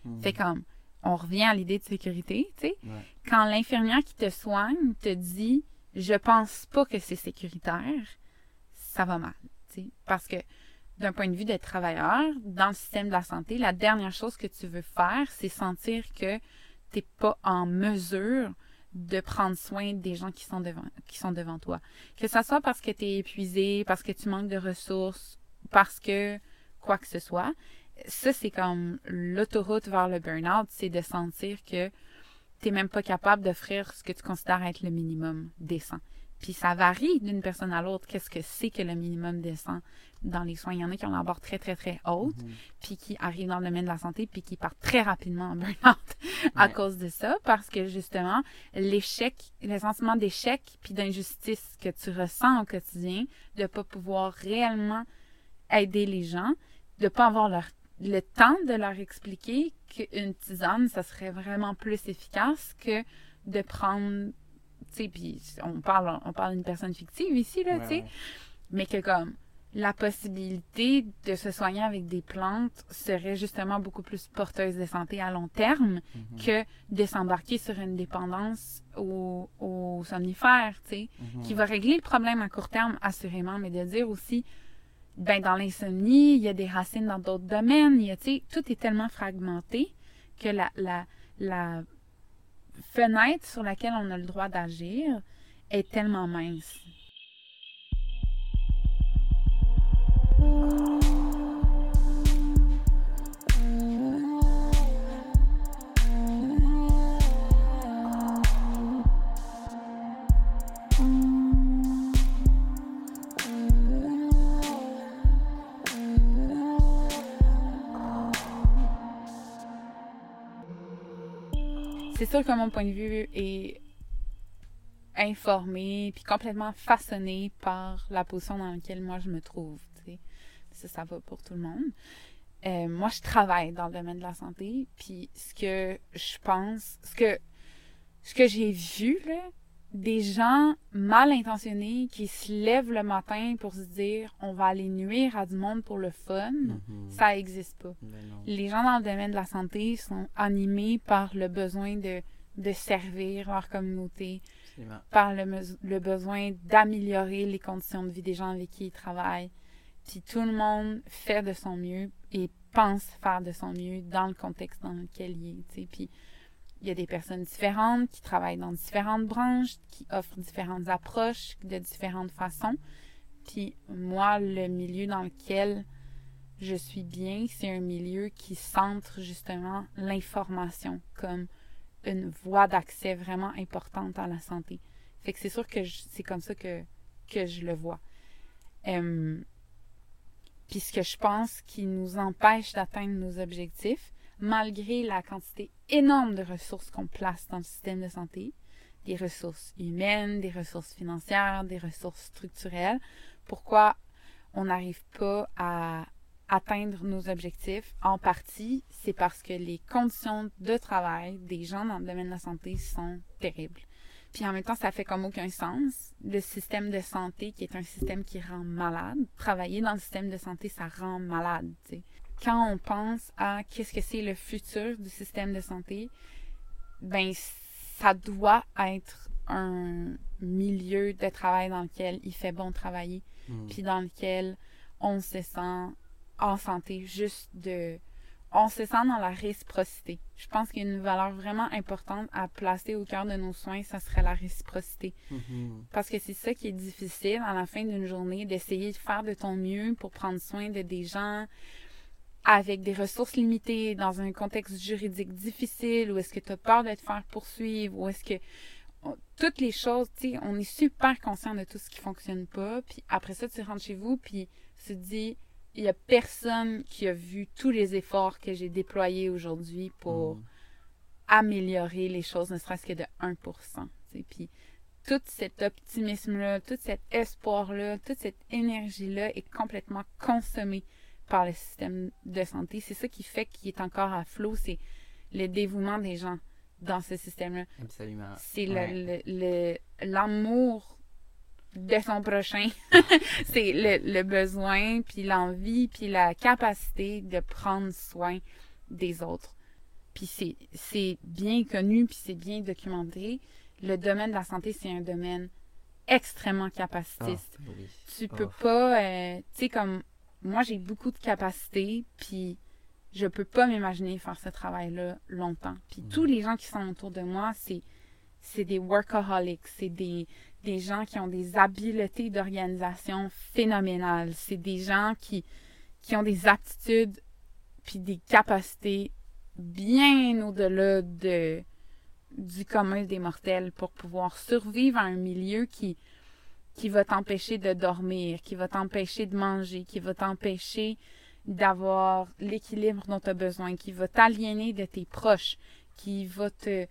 Mhm. Fait comme, on revient à l'idée de sécurité, tu sais. Ouais. Quand l'infirmière qui te soigne te dit « je pense pas que c'est sécuritaire », ça va mal, tu. Parce que d'un point de vue des travailleurs, dans le système de la santé, la dernière chose que tu veux faire, c'est sentir que t'es pas en mesure de prendre soin des gens qui sont devant, qui sont devant toi. Que ça soit parce que tu es épuisé, parce que tu manques de ressources, parce que quoi que ce soit. Ça, c'est comme l'autoroute vers le burn-out, c'est de sentir que tu même pas capable d'offrir ce que tu considères être le minimum décent. Puis ça varie d'une personne à l'autre. Qu'est-ce que c'est que le minimum décent dans les soins? Il y en a qui ont la barre très, très, très haute, Mhm. puis qui arrivent dans le domaine de la santé, puis qui partent très rapidement en burn-out à Ouais. cause de ça, parce que justement, l'échec, le sentiment d'échec, puis d'injustice que tu ressens au quotidien, de pas pouvoir réellement aider les gens, de pas avoir leur, le temps de leur expliquer qu'une tisane, ça serait vraiment plus efficace que de prendre, tu sais, puis on parle, on parle d'une personne fictive ici, là, Ouais, tu sais, mais que comme la possibilité de se soigner avec des plantes serait justement beaucoup plus porteuse de santé à long terme Mhm. que de s'embarquer sur une dépendance au, au somnifère, tu sais, Mhm. qui va régler le problème à court terme, assurément, mais de dire aussi, ben, dans l'insomnie, il y a des racines dans d'autres domaines. Tout est tellement fragmenté que la, la fenêtre sur laquelle on a le droit d'agir est tellement mince. C'est sûr que mon point de vue est informé puis complètement façonné par la position dans laquelle moi je me trouve. Ça, ça va pour tout le monde. Euh, moi, je travaille dans le domaine de la santé, puis ce que je pense, ce que ce que j'ai vu là, des gens mal intentionnés qui se lèvent le matin pour se dire on va aller nuire à du monde pour le fun, Mhm. ça existe pas. Ben. Les gens dans le domaine de la santé sont animés par le besoin de de servir leur communauté, Absolument. par le, besoin d'améliorer les conditions de vie des gens avec qui ils travaillent. Puis tout le monde fait de son mieux et pense faire de son mieux dans le contexte dans lequel il est. Puis il y a des personnes différentes qui travaillent dans différentes branches, qui offrent différentes approches de différentes façons. Puis moi, le milieu dans lequel je suis bien, c'est un milieu qui centre justement l'information comme une voie d'accès vraiment importante à la santé. Fait que c'est sûr que c'est comme ça que, que je le vois. Puis ce que je pense qui nous empêche d'atteindre nos objectifs, malgré la quantité énorme de ressources qu'on place dans le système de santé, des ressources humaines, des ressources financières, des ressources structurelles, pourquoi on n'arrive pas à atteindre nos objectifs, en partie, c'est parce que les conditions de travail des gens dans le domaine de la santé sont terribles. Puis en même temps, ça fait comme aucun sens. Le système de santé, qui est un système qui rend malade, travailler dans le système de santé, ça rend malade. Quand on pense à qu'est-ce que c'est le futur du système de santé, ben ça doit être un milieu de travail dans lequel il fait bon travailler Mhm. puis dans lequel on se sent en santé, juste de... On se sent dans la réciprocité. Je pense qu'il y a une valeur vraiment importante à placer au cœur de nos soins, ça serait la réciprocité. Mhm. Parce que c'est ça qui est difficile à la fin d'une journée, d'essayer de faire de ton mieux pour prendre soin de des gens avec des ressources limitées, dans un contexte juridique difficile, ou est-ce que tu as peur de te faire poursuivre, ou est-ce que on- toutes les choses, tu sais, on est super conscient de tout ce qui fonctionne pas, puis après ça, tu rentres chez vous, puis tu te dis, il y a personne qui a vu tous les efforts que j'ai déployés aujourd'hui pour Mhm. améliorer les choses, ne serait-ce que de 1%. tu sais. Puis tout cet optimisme-là, tout cet espoir-là, toute cette énergie-là est complètement consommée par le système de santé. C'est ça qui fait qu'il est encore à flot, c'est le dévouement des gens dans ce système-là. Absolument. C'est Ouais. l'amour de son prochain. c'est le, le besoin, puis l'envie, puis la capacité de prendre soin des autres. Puis c'est, bien connu, puis c'est bien documenté. Le domaine de la santé, c'est un domaine extrêmement Ah, capacitiste. oui. Tu peux Oh. pas, euh, tu sais, comme moi, j'ai beaucoup de capacités, puis je peux pas m'imaginer faire ce travail-là longtemps. Puis Mhm. tous les gens qui sont autour de moi, c'est c'est des workaholics, c'est des, des gens qui ont des habiletés d'organisation phénoménales, c'est des gens qui, qui ont des aptitudes puis des capacités bien au-delà de du commun des mortels pour pouvoir survivre à un milieu qui qui va t'empêcher de dormir, qui va t'empêcher de manger, qui va t'empêcher d'avoir l'équilibre dont tu as besoin, qui va t'aliéner de tes proches, qui va te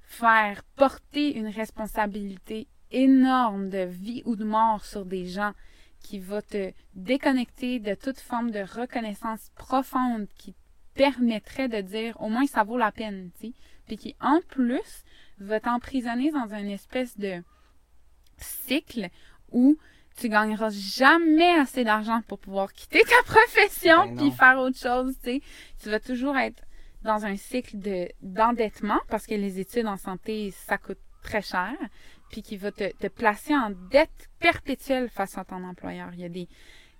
faire porter une responsabilité énorme de vie ou de mort sur des gens, qui va te déconnecter de toute forme de reconnaissance profonde qui permettrait de dire au moins ça vaut la peine, tu sais, puis qui en plus va t'emprisonner dans une espèce de cycle où tu gagneras jamais assez d'argent pour pouvoir quitter ta profession Ben puis faire autre chose, tu sais. Tu vas toujours être dans un cycle de d'endettement parce que les études en santé, ça coûte très cher, puis qui va te, te placer en dette perpétuelle face à ton employeur. Il y a des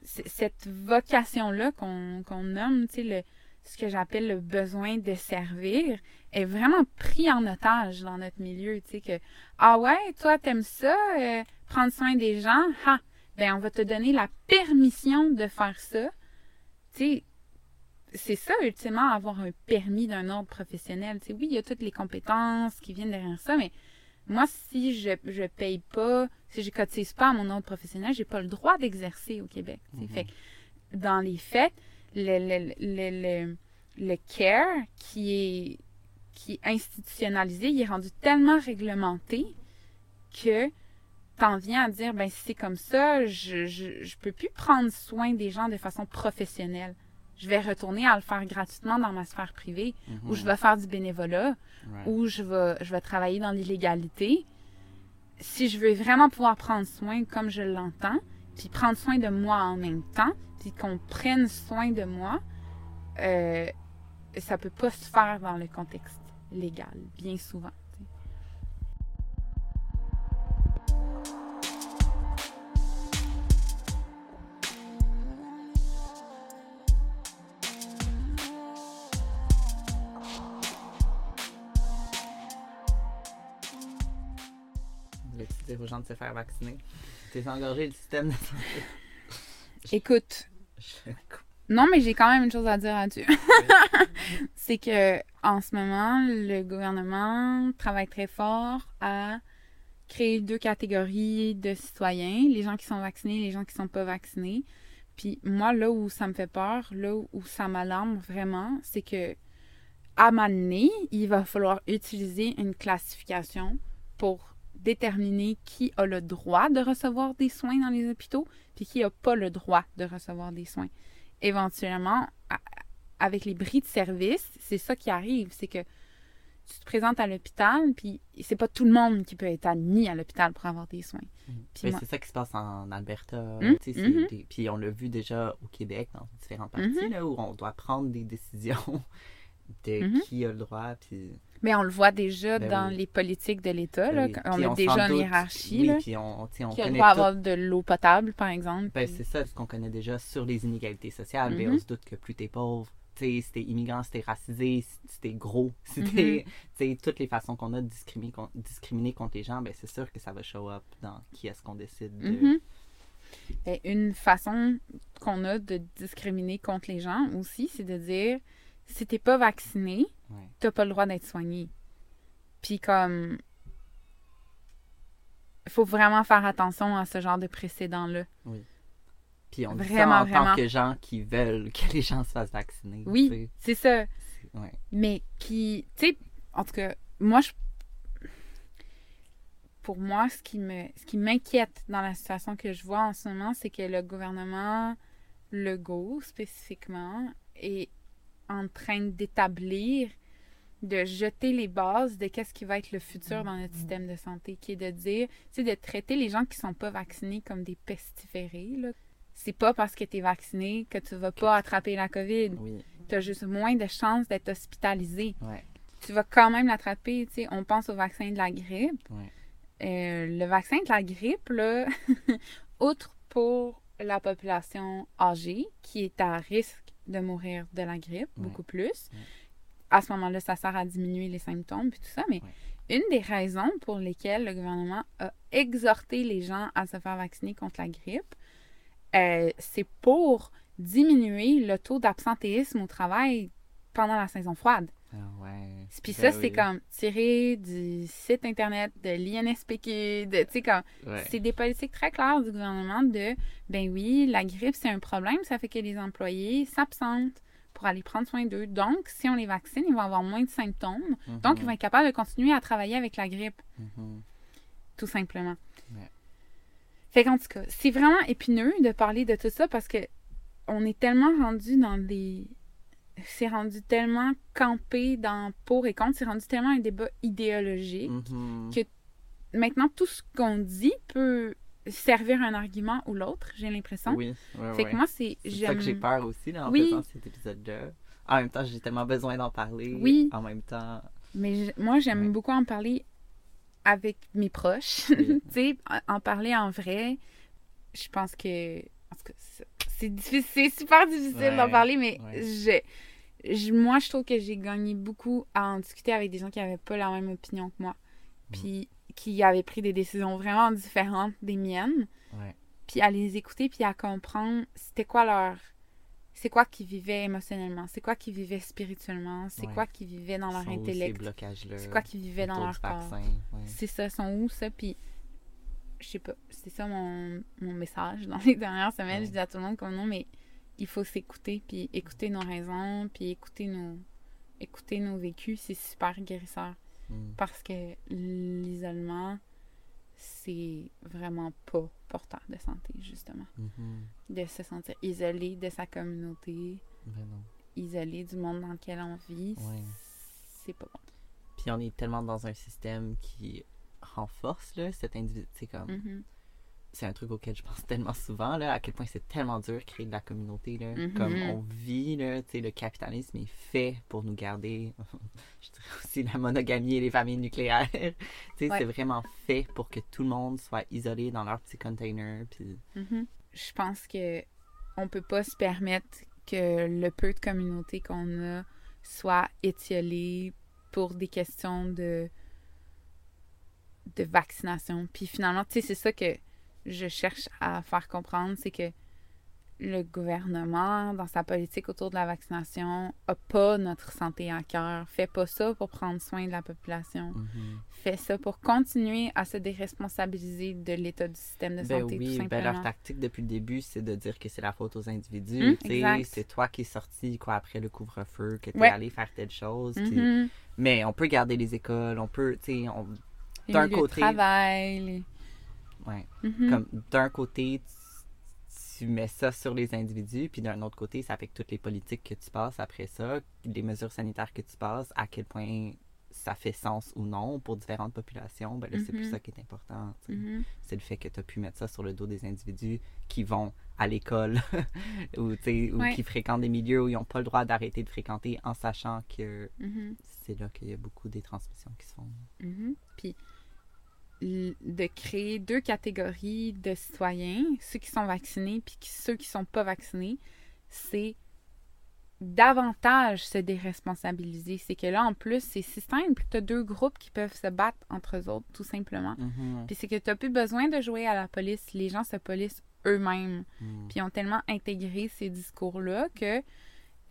cette vocation-là qu'on qu'on nomme, tu sais, le, ce que j'appelle le besoin de servir, est vraiment pris en otage dans notre milieu. Tu sais, que, ah ouais, toi, t'aimes ça, euh, prendre soin des gens, ha, ben, on va te donner la permission de faire ça. Tu sais, c'est ça, ultimement, avoir un permis d'un ordre professionnel. Tu sais, oui, il y a toutes les compétences qui viennent derrière ça, mais moi, si je je paye pas, si je cotise pas à mon ordre professionnel, j'ai pas le droit d'exercer au Québec. Mhm. Fait que, dans les faits, le, le, le, le, care qui est, qui est institutionnalisé, il est rendu tellement réglementé que t'en viens à dire, ben si c'est comme ça, je, je, je peux plus prendre soin des gens de façon professionnelle. Je vais retourner à le faire gratuitement dans ma sphère privée, ou je vais faire du bénévolat, Ouais. ou je vais, je vais travailler dans l'illégalité. Si je veux vraiment pouvoir prendre soin comme je l'entends, puis prendre soin de moi en même temps, puis qu'on prenne soin de moi, euh, ça peut pas se faire dans le contexte légal, bien souvent. dire aux gens de se faire vacciner? T'es engorgé le système de santé. Écoute, Je- non, mais j'ai quand même une chose à dire là-dessus. c'est que en ce moment, le gouvernement travaille très fort à créer deux catégories de citoyens, les gens qui sont vaccinés et les gens qui sont pas vaccinés. Puis moi, là où ça me fait peur, là où ça m'alarme vraiment, c'est que à un moment donné, il va falloir utiliser une classification pour déterminer qui a le droit de recevoir des soins dans les hôpitaux, puis qui n'a pas le droit de recevoir des soins. Éventuellement, avec les bris de service, c'est ça qui arrive, c'est que tu te présentes à l'hôpital, puis c'est pas tout le monde qui peut être admis à l'hôpital pour avoir des soins. Mais moi- c'est ça qui se passe en Alberta. Des- Puis on l'a vu déjà au Québec, dans différentes parties, là, où on doit prendre des décisions de qui a le droit. Puis, Mais on le voit déjà Ben dans oui. les politiques de l'État, oui. quand on Puis s'en déjà une doute- hiérarchie, Oui, là, puis on, tu sais, on qui a le connaît droit tout- d'avoir de l'eau potable, par exemple. Ben, puis- c'est ça, ce qu'on connaît déjà sur les inégalités sociales. Ben, Mhm. on se doute que plus t'es pauvre, tu sais, si t'es immigrant, si t'es racisé, si t'es gros, si Mhm. t'es. Toutes les façons qu'on a de discriminer, con- discriminer contre les gens, ben, c'est sûr que ça va show up dans qui est-ce qu'on décide de. Mhm. Ben, une façon qu'on a de discriminer contre les gens aussi, c'est de dire si t'es pas vacciné, Ouais. t'as pas le droit d'être soigné. Puis comme il faut vraiment faire attention à ce genre de précédent-là. Puis on dit ça Vraiment, en vraiment. tant que gens qui veulent que les gens se fassent vacciner. Oui. C'est ça. Ouais. Mais qui, tu sais, en tout cas, moi, je, pour moi, ce qui me, ce qui m'inquiète dans la situation que je vois en ce moment, c'est que le gouvernement Legault, spécifiquement, est en train d'établir, de jeter les bases de qu'est-ce qui va être le futur dans notre système de santé, qui est de dire, tu sais, de traiter les gens qui sont pas vaccinés comme des pestiférés, là. C'est pas parce que tu es vacciné que tu vas pas attraper la COVID Oui. tu as juste moins de chances d'être hospitalisé. Ouais. Tu vas quand même l'attraper. tu sais. On pense au vaccin de la grippe. Ouais. Euh, le vaccin de la grippe, là, outre pour la population âgée qui est à risque de mourir de la grippe, Ouais. beaucoup plus, Ouais. à ce moment-là, ça sert à diminuer les symptômes puis tout ça. Mais Ouais. une des raisons pour lesquelles le gouvernement a exhorté les gens à se faire vacciner contre la grippe, euh, c'est pour diminuer le taux d'absentéisme au travail pendant la saison froide. Ah ouais. Puis Ben ça, c'est oui. comme tiré du site internet de l'INSPQ, de, tu sais, comme, Ouais. c'est des politiques très claires du gouvernement de, ben oui, la grippe, c'est un problème, ça fait que les employés s'absentent pour aller prendre soin d'eux. Donc, si on les vaccine, ils vont avoir moins de symptômes. Donc, ils vont être capables de continuer à travailler avec la grippe, Mhm. tout simplement. Ouais. Fait qu'en tout cas, c'est vraiment épineux de parler de tout ça parce que on est tellement rendu dans des. C'est rendu tellement campé dans pour et contre, c'est rendu tellement un débat idéologique. Mhm. que- Maintenant, tout ce qu'on dit peut servir un argument ou l'autre, j'ai l'impression. Oui, ouais, Fait ouais. que moi, c'est. C'est ça que j'ai peur aussi là, en Oui. faisant cet épisode-là. En même temps, j'ai tellement besoin d'en parler. Oui. En même temps, Mais moi, j'aime Ouais. beaucoup en parler avec mes proches. Oui. tu sais, en- parler en vrai, je pense que. En tout cas, c'est- c'est difficile, c'est super difficile d'en parler, mais je, je- moi, je trouve que j'ai gagné beaucoup à en discuter avec des gens qui n'avaient pas la même opinion que moi. Mm. Puis qui avaient pris des décisions vraiment différentes des miennes. Ouais. Puis à les écouter, puis à comprendre c'était quoi leur. C'est quoi qu'ils vivaient émotionnellement, c'est quoi qu'ils vivaient spirituellement, c'est Ouais. quoi qu'ils vivaient dans leur Sont intellect, c'est quoi qu'ils vivaient dans leur corps? ouais. C'est ça, sont où ça? Puis, je sais pas, c'est ça mon, mon message dans les dernières semaines. Je dis à tout le monde comme non, mais il faut s'écouter, puis écouter nos raisons, puis écouter nos, écouter nos vécus. C'est super guérisseur. Mm. Parce que l'isolement, c'est vraiment pas porteur de santé, justement. Mhm. De se sentir isolé de sa communauté, Ben non. isolé du monde dans lequel on vit, Ouais. c'est pas bon. Puis on est tellement dans un système qui renforce là, cet individu. C'est comme. Mhm. C'est un truc auquel je pense tellement souvent, là, à quel point c'est tellement dur de créer de la communauté. Là. Mhm. Comme on vit, là, le capitalisme est fait pour nous garder. je dirais aussi la monogamie et les familles nucléaires. Ouais. c'est vraiment fait pour que tout le monde soit isolé dans leur petit container. Puis. Mhm. Je pense que on peut pas se permettre que le peu de communauté qu'on a soit étiolé pour des questions de de vaccination. Puis finalement, tu sais, c'est ça que je cherche à faire comprendre, c'est que le gouvernement, dans sa politique autour de la vaccination, a pas notre santé à cœur, fait pas ça pour prendre soin de la population, Mhm. fait ça pour continuer à se déresponsabiliser de l'état du système de Ben santé, tout oui, ben simplement. leur tactique depuis le début, c'est de dire que c'est la faute aux individus. Hum, tu c'est toi qui es sorti quoi après le couvre-feu, que t'es Ouais. allé faire telle chose. Mhm. Mais on peut garder les écoles, on peut, tu on... D'un côté- travail, les- ouais. Mhm. Comme d'un côté, tu, mets ça sur les individus, puis d'un autre côté, ça affecte toutes les politiques que tu passes après ça, les mesures sanitaires que tu passes, à quel point ça fait sens ou non pour différentes populations. Ben là, c'est plus Mhm. ça qui est important. Mhm. C'est le fait que tu as pu mettre ça sur le dos des individus qui vont à l'école ou, ou Ouais. qui fréquentent des milieux où ils n'ont pas le droit d'arrêter de fréquenter en sachant que c'est là qu'il y a beaucoup des transmissions qui se font. Puis de créer deux catégories de citoyens, ceux qui sont vaccinés puis ceux qui sont pas vaccinés, c'est davantage se déresponsabiliser. C'est que là, en plus, c'est si simple. Tu as deux groupes qui peuvent se battre entre eux autres, tout simplement. Mhm. Puis c'est que tu n'as plus besoin de jouer à la police. Les gens se policent eux-mêmes. Mhm. Puis ils ont tellement intégré ces discours-là que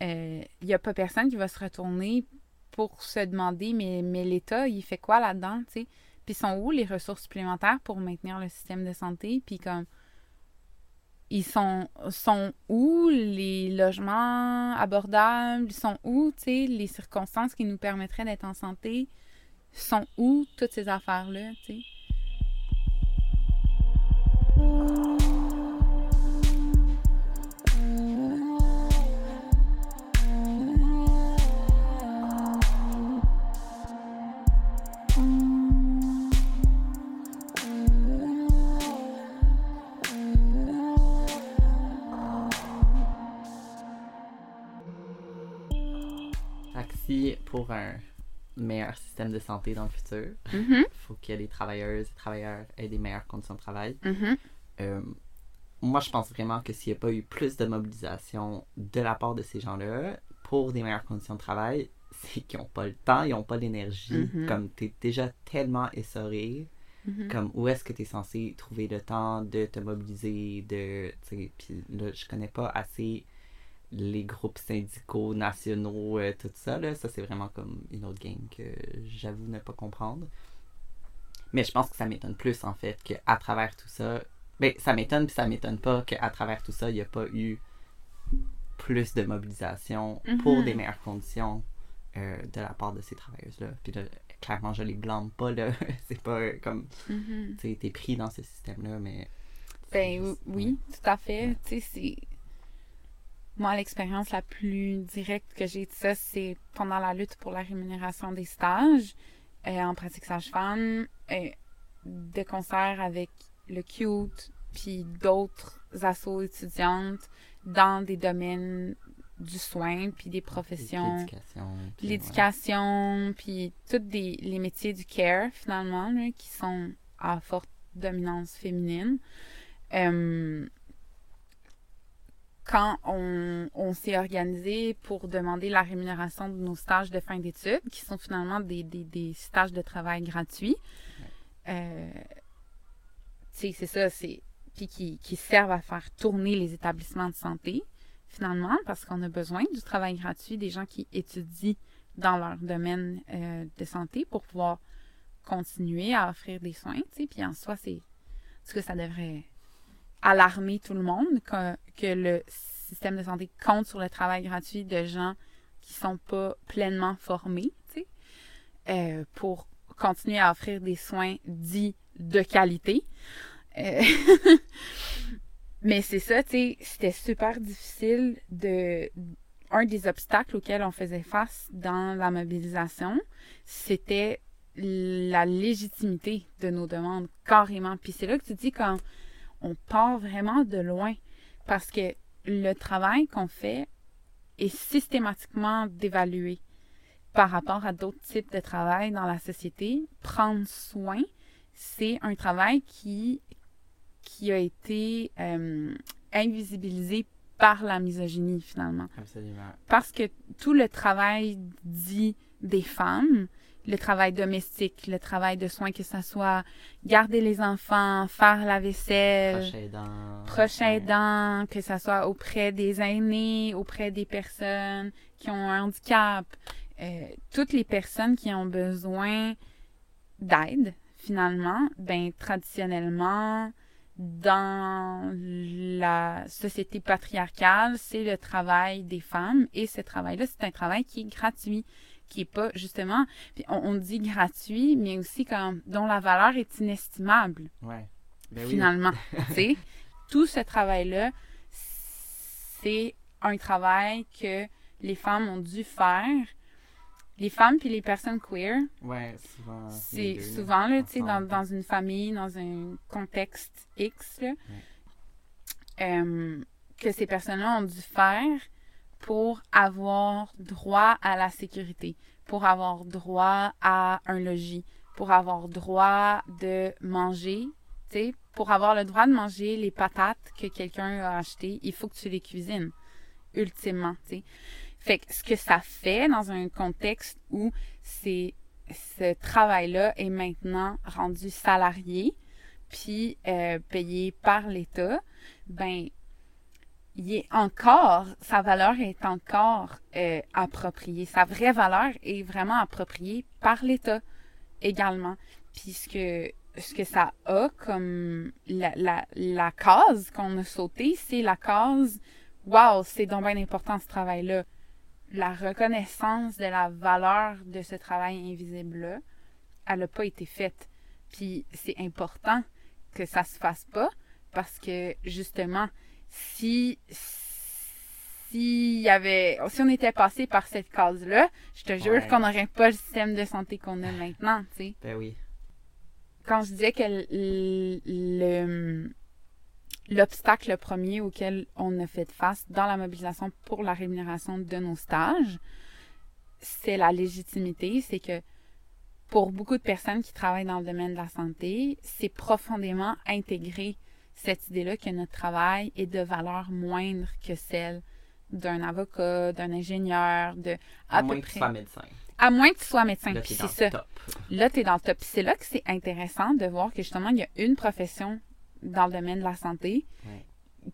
il n'y a pas personne qui va se retourner pour se demander mais, mais l'État, il fait quoi là-dedans, tu sais? Puis sont où les ressources supplémentaires pour maintenir le système de santé? Puis comme ils sont, sont où les logements abordables? Ils sont où, tu sais, les circonstances qui nous permettraient d'être en santé? Sont où toutes ces affaires-là, tu sais? Pour un meilleur système de santé dans le futur, il faut que les travailleuses et travailleurs aient des meilleures conditions de travail. mhm, Euh, moi, je pense vraiment que s'il n'y a pas eu plus de mobilisation de la part de ces gens-là pour des meilleures conditions de travail, c'est qu'ils n'ont pas le temps, ils n'ont pas l'énergie. Mhm. Comme tu es déjà tellement essoré, mhm. comme où est-ce que tu es censé trouver le temps de te mobiliser, de. Puis là, je connais pas assez les groupes syndicaux nationaux, euh, tout ça. Là. Ça, c'est vraiment comme une autre game que j'avoue ne pas comprendre. Mais je pense que ça m'étonne plus, en fait, qu'à travers tout ça. Ben, ça m'étonne, puis ça m'étonne pas qu'à travers tout ça, il n'y a pas eu plus de mobilisation pour Mhm. des meilleures conditions euh, de la part de ces travailleuses-là. Puis là, clairement, je les blâme pas, là. c'est pas euh, comme Mhm. tu sais, t'es pris dans ce système-là, mais. Ben oui, tout à fait. Tu sais, c'est. Moi, l'expérience la plus directe que j'ai de ça, c'est pendant la lutte pour la rémunération des stages euh, en pratique sage-femme, euh, de concert avec le CUTE, puis d'autres assos étudiantes dans des domaines du soin, puis des professions L'éducation. puis, tous des- les métiers du care, finalement, là, qui sont à forte dominance féminine. Euh, quand on, on s'est organisé pour demander la rémunération de nos stages de fin d'études, qui sont finalement des, des, des stages de travail gratuits, euh, c'est ça, c'est puis qui, qui servent à faire tourner les établissements de santé, finalement, parce qu'on a besoin du travail gratuit des gens qui étudient dans leur domaine euh, de santé pour pouvoir continuer à offrir des soins, tu sais, puis en soi, c'est ce que ça devrait alarmer tout le monde que, le système de santé compte sur le travail gratuit de gens qui sont pas pleinement formés, tu sais, euh, pour continuer à offrir des soins dits de qualité. Euh, mais c'est ça, tu sais, c'était super difficile de. Un des obstacles auxquels on faisait face dans la mobilisation, c'était la légitimité de nos demandes, carrément. Puis c'est là que tu dis quand on part vraiment de loin, parce que le travail qu'on fait est systématiquement dévalué par rapport à d'autres types de travail dans la société. Prendre soin, c'est un travail qui qui a été euh, invisibilisé par la misogynie, finalement. Absolument. Parce que tout le travail dit des femmes, le travail domestique, le travail de soins, que ce soit garder les enfants, faire la vaisselle, Prochain aidant. que ce soit auprès des aînés, auprès des personnes qui ont un handicap, euh, toutes les personnes qui ont besoin d'aide, finalement, ben traditionnellement, dans la société patriarcale, c'est le travail des femmes. Et ce travail-là, c'est un travail qui est gratuit, qui est pas justement, puis on, on dit gratuit, mais aussi comme dont la valeur est inestimable Ouais. Ben oui. finalement. tu sais, tout ce travail-là, c'est un travail que les femmes ont dû faire. Les femmes puis les personnes queer, Ouais, souvent. c'est souvent là, tu sais, dans, dans une famille, dans un contexte X, là, euh, que ces personnes-là ont dû faire pour avoir droit à la sécurité, pour avoir droit à un logis, pour avoir droit de manger, tu pour avoir le droit de manger les patates que quelqu'un a achetées, il faut que tu les cuisines, ultimement, tu. Fait que ce que ça fait dans un contexte où c'est ce travail-là est maintenant rendu salarié, puis euh, payé par l'État, ben il est encore, sa valeur est encore euh, appropriée. Sa vraie valeur est vraiment appropriée par l'État également. Puis ce que, ça a comme la, la, la qu'on a sautée, c'est la case Wow, c'est donc bien important ce travail-là. La reconnaissance de la valeur de ce travail invisible-là, elle n'a pas été faite. Puis c'est important que ça se fasse pas parce que justement, si s'il y avait si on était passé par cette case-là, je te jure Ouais. qu'on n'aurait pas le système de santé qu'on a maintenant, tu sais. Ben oui. Quand je disais que l'obstacle premier auquel on a fait face dans la mobilisation pour la rémunération de nos stages, c'est la légitimité, c'est que pour beaucoup de personnes qui travaillent dans le domaine de la santé, c'est profondément intégré cette idée-là que notre travail est de valeur moindre que celle d'un avocat, d'un ingénieur, de À, à, moins que tu sois médecin. À moins que tu sois médecin. Là, Puis t'es c'est dans ça. le top. Là, tu es dans le top. Puis c'est là que c'est intéressant de voir que justement, il y a une profession dans le domaine de la santé Ouais.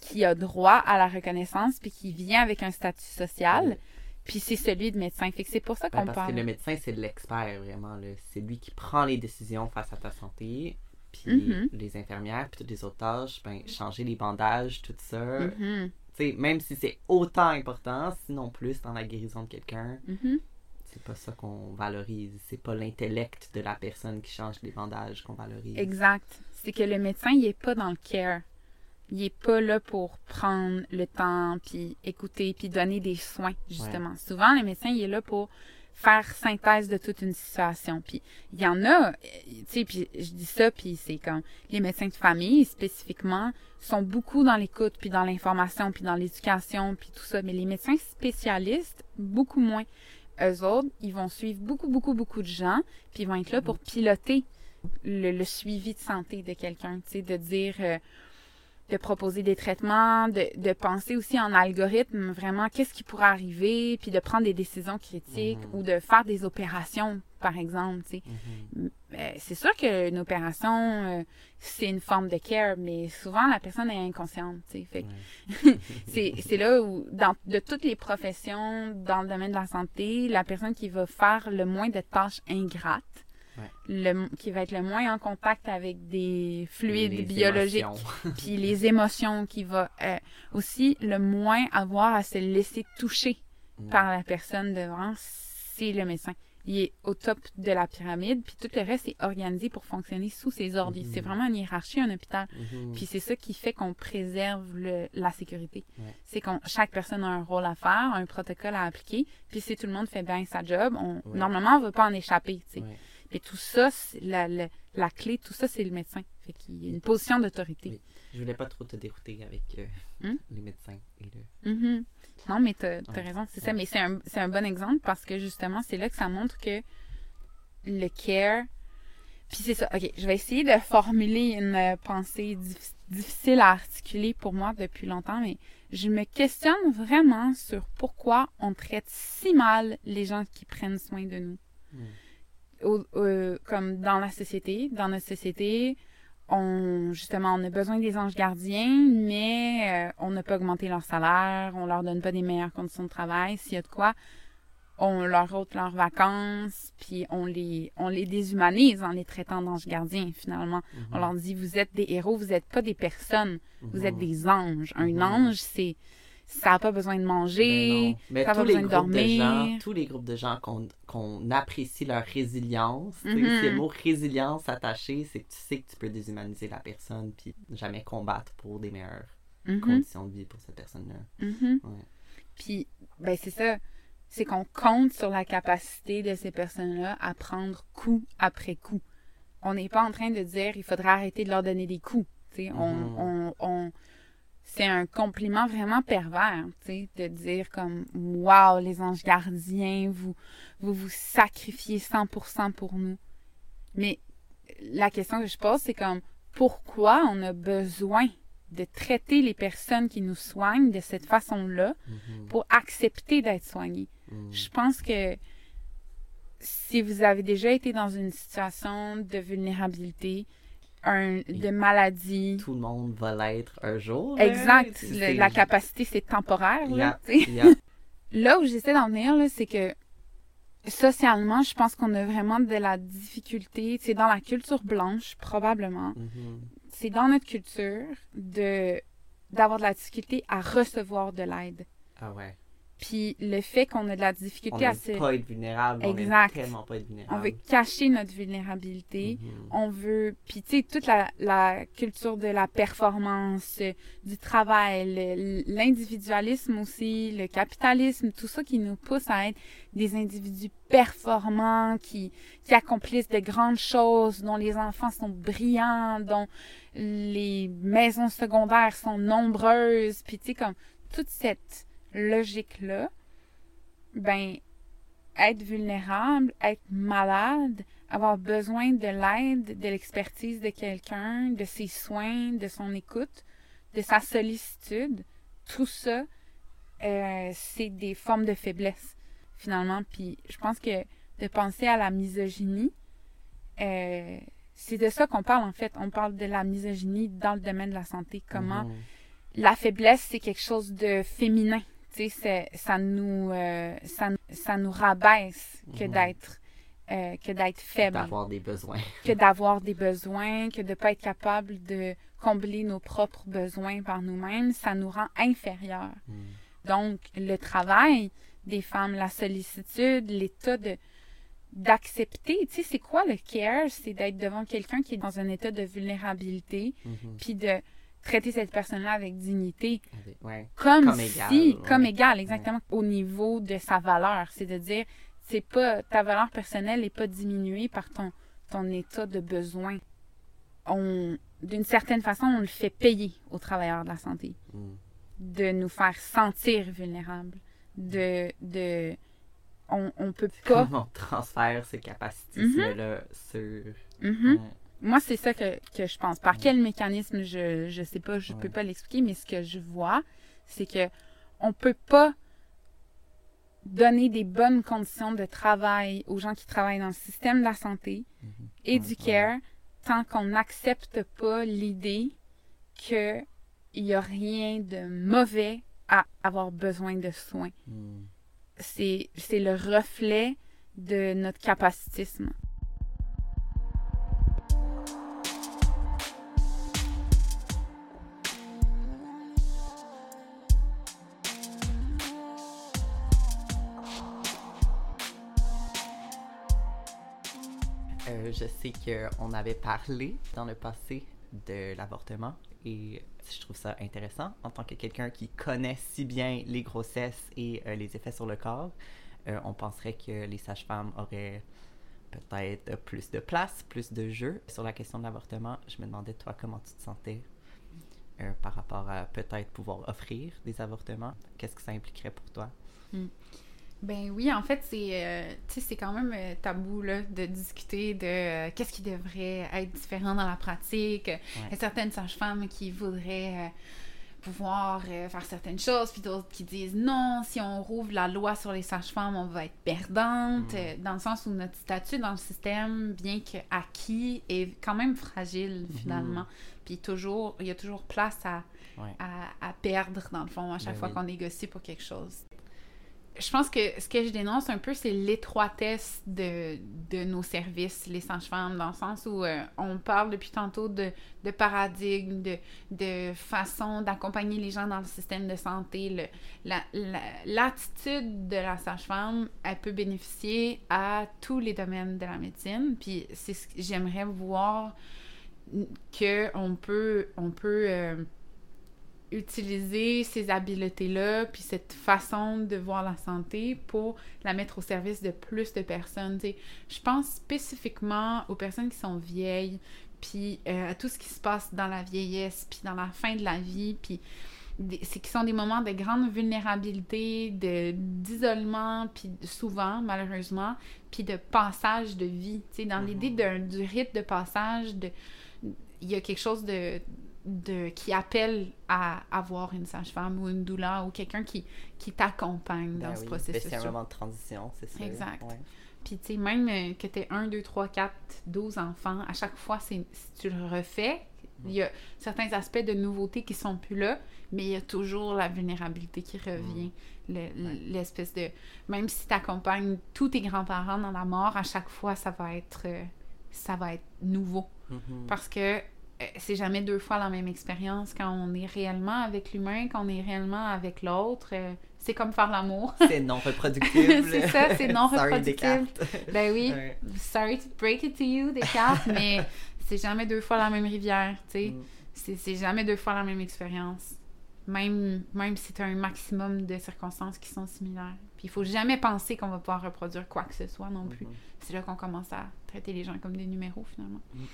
qui a droit à la reconnaissance puis qui vient avec un statut social. Ouais. Puis c'est celui de médecin. Fait que c'est pour ça Ben, qu'on parce parle. que le médecin, c'est l'expert, vraiment. là. C'est lui qui prend les décisions face à ta santé. Puis Mhm. les infirmières, puis toutes les autres tâches, ben, changer les bandages, tout ça. Mhm, même si c'est autant important, sinon plus dans la guérison de quelqu'un, mhm. c'est pas ça qu'on valorise. C'est pas l'intellect de la personne qui change les bandages qu'on valorise. Exact. C'est que le médecin, il est pas dans le care. Il est pas là pour prendre le temps, puis écouter, puis donner des soins, justement. Souvent, le médecin, il est là pour faire synthèse de toute une situation. Puis il y en a, euh, tu sais, puis je dis ça, puis c'est comme les médecins de famille, spécifiquement, sont beaucoup dans l'écoute, puis dans l'information, puis dans l'éducation, puis tout ça. Mais les médecins spécialistes, beaucoup moins. Eux autres, ils vont suivre beaucoup, beaucoup, beaucoup de gens, puis ils vont être là pour piloter le, le suivi de santé de quelqu'un, tu sais, de dire, euh, de proposer des traitements, de, de penser aussi en algorithme, vraiment, qu'est-ce qui pourrait arriver, puis de prendre des décisions critiques Mhm. ou de faire des opérations, par exemple, tu sais. Mhm. Euh, c'est sûr qu'une opération, euh, c'est une forme de care, mais souvent, la personne est inconsciente. Fait Ouais. c'est là où, dans, de toutes les professions dans le domaine de la santé, la personne qui va faire le moins de tâches ingrates, Ouais. le, qui va être le moins en contact avec des fluides Les biologiques, puis les émotions, qui va euh, aussi le moins avoir à se laisser toucher par la personne devant, c'est le médecin. Il est au top de la pyramide, puis tout le reste est organisé pour fonctionner sous ses ordres. Mhm. C'est vraiment une hiérarchie, un hôpital. Mhm. Puis c'est ça qui fait qu'on préserve le- la sécurité. Ouais. C'est qu'on chaque personne a un rôle à faire, un protocole à appliquer. Puis si tout le monde fait bien sa job, on, Ouais. normalement on va pas en échapper. Ouais. Puis tout ça, la, la, la clé, tout ça c'est le médecin. Fait qu'il y a une position d'autorité. Oui. Je voulais pas trop te dérouter avec euh, Hmm? les médecins et le. Mhm. Non, mais t'as as raison, c'est ça. Mais c'est un, un bon exemple parce que justement, c'est là que ça montre que le care. Puis c'est ça. OK, je vais essayer de formuler une euh, pensée dif- difficile à articuler pour moi depuis longtemps, mais je me questionne vraiment sur pourquoi on traite si mal les gens qui prennent soin de nous. Mm. Au- euh, comme dans la société, dans notre société, on justement on a besoin des anges gardiens, mais euh, on n'a pas augmenté leur salaire, on leur donne pas des meilleures conditions de travail. S'il y a de quoi, on leur ôte leurs vacances, puis on les on les déshumanise en les traitant d'anges gardiens finalement. On leur dit vous êtes des héros, vous n'êtes pas des personnes, vous êtes Mhm. des anges. Un Mhm. ange c'est ça a pas besoin de Ben manger. non. Mais ça va les besoin de groupes de gens, dormir. tous les groupes de gens qu'on qu'on apprécie leur résilience, Mhm. c'est le mot résilience attaché, c'est que tu sais que tu peux déshumaniser la personne puis jamais combattre pour des meilleures Mhm. conditions de vie pour cette personne-là. Mhm. Ouais. Puis, ben c'est ça. C'est qu'on compte sur la capacité de ces personnes-là à prendre coup après coup. On n'est pas en train de dire il faudrait arrêter de leur donner des coups. sais. on, on, on- c'est un compliment vraiment pervers, tu sais, de dire comme Waouh, les anges gardiens, vous vous, vous sacrifiez 100% pour nous. Mais la question que je pose, c'est comme pourquoi on a besoin de traiter les personnes qui nous soignent de cette façon-là Mhm. pour accepter d'être soigné. Mhm. Je pense que si vous avez déjà été dans une situation de vulnérabilité, un, de maladie, Tout le monde va l'être un jour. exact, le- la capacité c'est temporaire. Là, Yeah, yeah. là où j'essaie d'en venir, c'est que socialement, je pense qu'on a vraiment de la difficulté. C'est dans la culture blanche, probablement. Mhm. C'est dans notre culture de d'avoir de la difficulté à recevoir de l'aide. Ah ouais. Puis le fait qu'on a de la On difficulté à se... veut pas être vulnérable. Exact. On veut tellement pas être On vulnérable. veut cacher notre vulnérabilité. Mhm. On veut... Puis tu sais, toute la, la culture de la performance, du travail, l'individualisme aussi, le capitalisme, tout ça qui nous pousse à être des individus performants, qui, qui accomplissent de grandes choses, dont les enfants sont brillants, dont les maisons secondaires sont nombreuses. Puis tu sais, comme toute cette logique-là, ben, être vulnérable, être malade, avoir besoin de l'aide, de l'expertise de quelqu'un, de ses soins, de son écoute, de sa sollicitude, tout ça, euh, c'est des formes de faiblesse, finalement. Puis je pense que de penser à la misogynie, euh, c'est de ça qu'on parle, en fait. On parle de la misogynie dans le domaine de la santé. Comment Mhm. la faiblesse, c'est quelque chose de féminin. Tu sais, c'est- ça nous, euh, ça, ça nous rabaisse que d'être, euh, que d'être faible, D'avoir des besoins. que d'avoir des besoins, que de pas être capable de combler nos propres besoins par nous-mêmes, ça nous rend inférieurs. Mhm. Donc, le travail des femmes, la sollicitude, l'état de d'accepter, tu sais, c'est quoi le care? C'est d'être devant quelqu'un qui est dans un état de vulnérabilité, Mhm. puis de traiter cette personne-là avec dignité, Ouais. comme, Comme si, égal, ouais. comme égal, exactement, au niveau de sa valeur. C'est de dire, c'est pas, ta valeur personnelle n'est pas diminuée par ton, ton état de besoin. On, d'une certaine façon, on le fait payer aux travailleurs de la santé, Mhm. de nous faire sentir vulnérables, de, de, on, on peut pas, Comment on transfère ces capacités-là sur. Mhm. Moi, c'est ça que, que je pense. Par quel mécanisme, je je sais pas, je peux Ouais. pas l'expliquer, mais ce que je vois, c'est que on peut pas donner des bonnes conditions de travail aux gens qui travaillent dans le système de la santé et du Ouais. care tant qu'on n'accepte pas l'idée que il y a rien de mauvais à avoir besoin de soins. Mm. C'est c'est le reflet de notre capacitisme. Je sais qu'on avait parlé dans le passé de l'avortement et je trouve ça intéressant en tant que quelqu'un qui connaît si bien les grossesses et euh, les effets sur le corps. euh, on penserait que les sages-femmes auraient peut-être plus de place, plus de jeu. Sur la question de l'avortement, je me demandais, toi, comment tu te sentais euh, par rapport à peut-être pouvoir offrir des avortements? Qu'est-ce que ça impliquerait pour toi? Ben oui, en fait, c'est euh, c'est quand même euh, tabou là, de discuter de euh, qu'est-ce qui devrait être différent dans la pratique. Il y a certaines sages-femmes qui voudraient pouvoir faire certaines choses, puis d'autres qui disent non, si on rouvre la loi sur les sages-femmes, on va être perdante, Mm. euh, dans le sens où notre statut dans le système, bien que acquis, est quand même fragile finalement. Puis toujours, il y a toujours place à, Ouais. à, à perdre, dans le fond, à chaque Ben fois oui. qu'on négocie pour quelque chose. Je pense que ce que je dénonce un peu, c'est l'étroitesse de, de nos services, les sages-femmes, dans le sens où euh, on parle depuis tantôt de, de paradigme, de, de façon d'accompagner les gens dans le système de santé. L'attitude de la sage-femme, elle peut bénéficier à tous les domaines de la médecine. Puis c'est ce que j'aimerais voir que on peut, on peut euh, utiliser ces habiletés-là, puis cette façon de voir la santé pour la mettre au service de plus de personnes. Tu sais, je pense spécifiquement aux personnes qui sont vieilles, puis euh, à tout ce qui se passe dans la vieillesse, puis dans la fin de la vie, puis c'est qui sont des moments de grande vulnérabilité, de d'isolement, puis souvent, malheureusement, puis de passage de vie. Tu sais, dans Mhm. l'idée d'un- du rite de passage, de il y a quelque chose de, de qui appelle à avoir une sage-femme ou une doula ou quelqu'un qui, qui t'accompagne dans Ben ce oui. Ben, processus. C'est un moment de transition, c'est ça. Exact. Ouais. Puis, tu sais, même euh, que tu 1, 2, 3, 4, 12 enfants, à chaque fois, c'est, si tu le refais, il y a certains aspects de nouveauté qui sont plus là, mais il y a toujours la vulnérabilité qui revient. Le- L'espèce de. Même si tu accompagnes tous tes grands-parents dans la mort, à chaque fois, ça va être, euh, ça va être nouveau. Mhm. Parce que c'est jamais deux fois la même expérience quand on est réellement avec l'humain, quand on est réellement avec l'autre. euh, c'est comme faire l'amour. C'est non reproductible. C'est ça, c'est non Sorry, reproductible. Descartes. ben oui, Ouais. sorry to break it to you, Descartes, mais c'est jamais deux fois la même rivière, tu sais. Mm. C'est jamais deux fois la même expérience. Même, même si tu as un maximum de circonstances qui sont similaires. Puis il faut jamais penser qu'on va pouvoir reproduire quoi que ce soit non plus. Mhm. C'est là qu'on commence à traiter les gens comme des numéros finalement. Mm.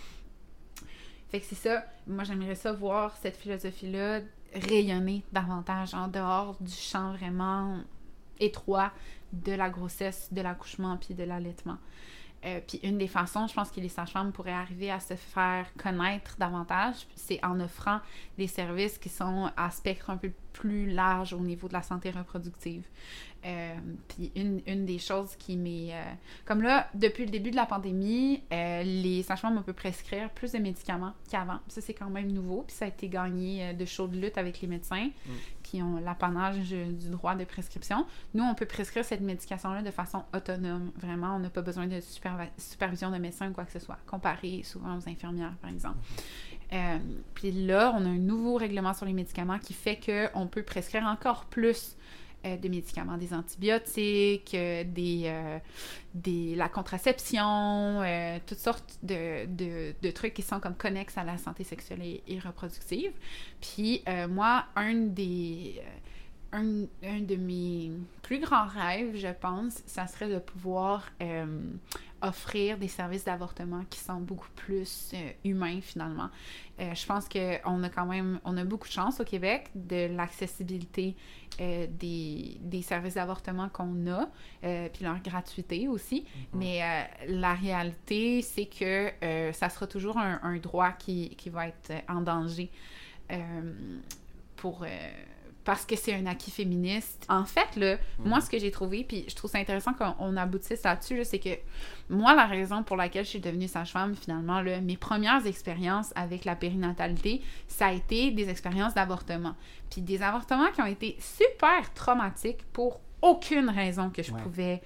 Fait que c'est ça. Moi, j'aimerais ça voir cette philosophie-là rayonner davantage en dehors du champ vraiment étroit de la grossesse, de l'accouchement puis de l'allaitement. Euh, puis une des façons, je pense que les sages-femmes pourraient arriver à se faire connaître davantage, c'est en offrant des services qui sont à spectre un peu plus large au niveau de la santé reproductive. Euh, puis une, une des choses qui m'est... euh, comme là, depuis le début de la pandémie, les sages-femmes on peut prescrire plus de médicaments qu'avant. Ça, c'est quand même nouveau. Puis ça a été gagné de chaude lutte avec les médecins qui ont l'apanage du droit de prescription. Nous, on peut prescrire cette médication-là de façon autonome. Vraiment, on n'a pas besoin de supervision de médecin ou quoi que ce soit, comparé souvent aux infirmières, par exemple. Euh, puis là, on a un nouveau règlement sur les médicaments qui fait qu'on peut prescrire encore plus euh, de médicaments, des antibiotiques, euh, des, euh, des, la contraception, euh, toutes sortes de, de, de trucs qui sont comme connexes à la santé sexuelle et, et reproductive. Puis euh, moi, un des... un, un de mes plus grands rêves, je pense, ça serait de pouvoir offrir des services d'avortement qui sont beaucoup plus euh, humains finalement. Euh, je pense qu'on a quand même, on a beaucoup de chance au Québec de l'accessibilité euh, des, des, services d'avortement qu'on a, puis leur gratuité aussi. Mm-hmm. Mais la réalité, c'est que ça sera toujours un, un droit qui, qui, va être en danger pour parce que c'est un acquis féministe. En fait, là, mhm. moi, ce que j'ai trouvé, puis je trouve ça intéressant qu'on aboutisse là-dessus, c'est que moi, la raison pour laquelle je suis devenue sage-femme, finalement, là, mes premières expériences avec la périnatalité, ça a été des expériences d'avortement. Puis des avortements qui ont été super traumatiques pour aucune raison que je pouvais...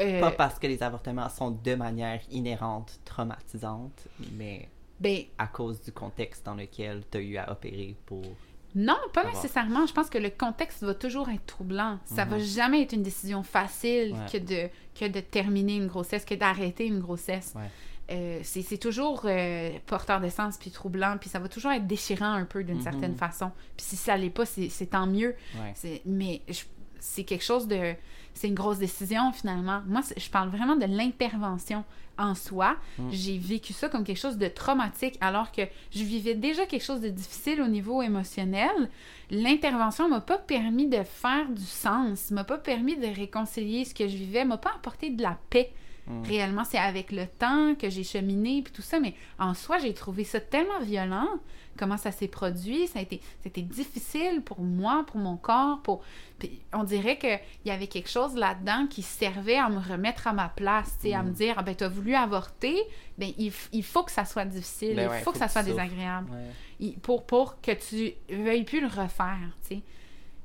Euh, Pas parce que les avortements sont de manière inhérente traumatisantes, mais ben, à cause du contexte dans lequel tu as eu à opérer pour non, pas nécessairement. Je pense que le contexte va toujours être troublant. Ça va mhm. jamais être une décision facile que, de, que de terminer une grossesse, que d'arrêter une grossesse. Euh, c'est toujours euh, porteur de sens puis troublant, puis ça va toujours être déchirant un peu d'une mhm. certaine façon. Puis si ça l'est pas, c'est tant mieux. Mais c'est quelque chose de... C'est une grosse décision finalement. Moi, je parle vraiment de l'intervention en soi. Mm. J'ai vécu ça comme quelque chose de traumatique alors que je vivais déjà quelque chose de difficile au niveau émotionnel. L'intervention m'a pas permis de faire du sens, m'a pas permis de réconcilier ce que je vivais, m'a pas apporté de la paix. Mm. Réellement, c'est avec le temps que j'ai cheminé puis tout ça, mais en soi, j'ai trouvé ça tellement violent comment ça s'est produit. Ça a été, c'était difficile pour moi, pour mon corps. Pour... on dirait qu'il y avait quelque chose là-dedans qui servait à me remettre à ma place, à me mm. dire, ah ben, tu as voulu avorter, ben, il, il, faut que ça soit difficile, ben il faut, que ça soit désagréable. pour, pour que tu veuilles plus le refaire, tu sais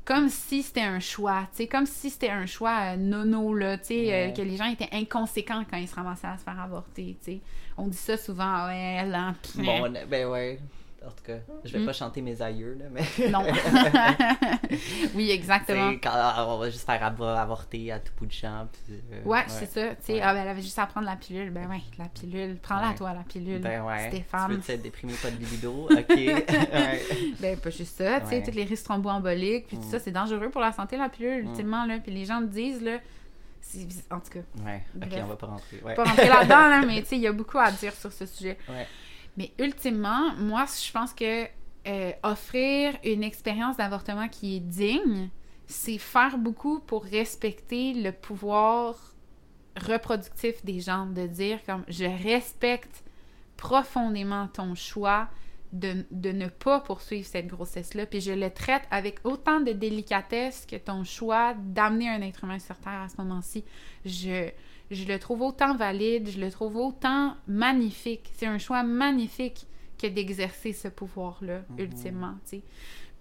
comme si c'était un choix, tu sais, comme si c'était un choix euh, nono, là, tu sais, euh, que les gens étaient inconséquents quand ils se ramassaient à se faire avorter, tu sais. On dit ça souvent, ah ouais, là, Bon, ben ouais. En tout cas, je vais hmm. pas chanter mes aïeux, là, mais. Non. oui, exactement. Quand, ah, on va juste faire avorter à tout bout de champ. Euh, ouais, c'est ça. Tu sais, ah, ben, elle avait juste à prendre la pilule. Ben ouais, la pilule. Prends-la, toi, la pilule. Ben ouais. Stéphane. Tu veux te déprimer, pas de libido? OK. ben, pas juste ça. Tu sais, toutes les risques thromboemboliques, puis tout ça, hmm. c'est dangereux pour la santé, la pilule, hmm. ultimement, là. Puis les gens me disent, là. En tout cas. Ouais, ok, on va pas rentrer. Pas rentrer là-dedans, là, mais tu sais, il y a beaucoup à dire sur ce sujet. Ouais. Mais ultimement, moi, je pense que euh, offrir une expérience d'avortement qui est digne, c'est faire beaucoup pour respecter le pouvoir reproductif des gens, de dire comme je respecte profondément ton choix de, de ne pas poursuivre cette grossesse-là, puis je le traite avec autant de délicatesse que ton choix d'amener un être humain sur Terre à ce moment-ci. Je, je le trouve autant valide, je le trouve autant magnifique. C'est un choix magnifique que d'exercer ce pouvoir-là, mhm. ultimement.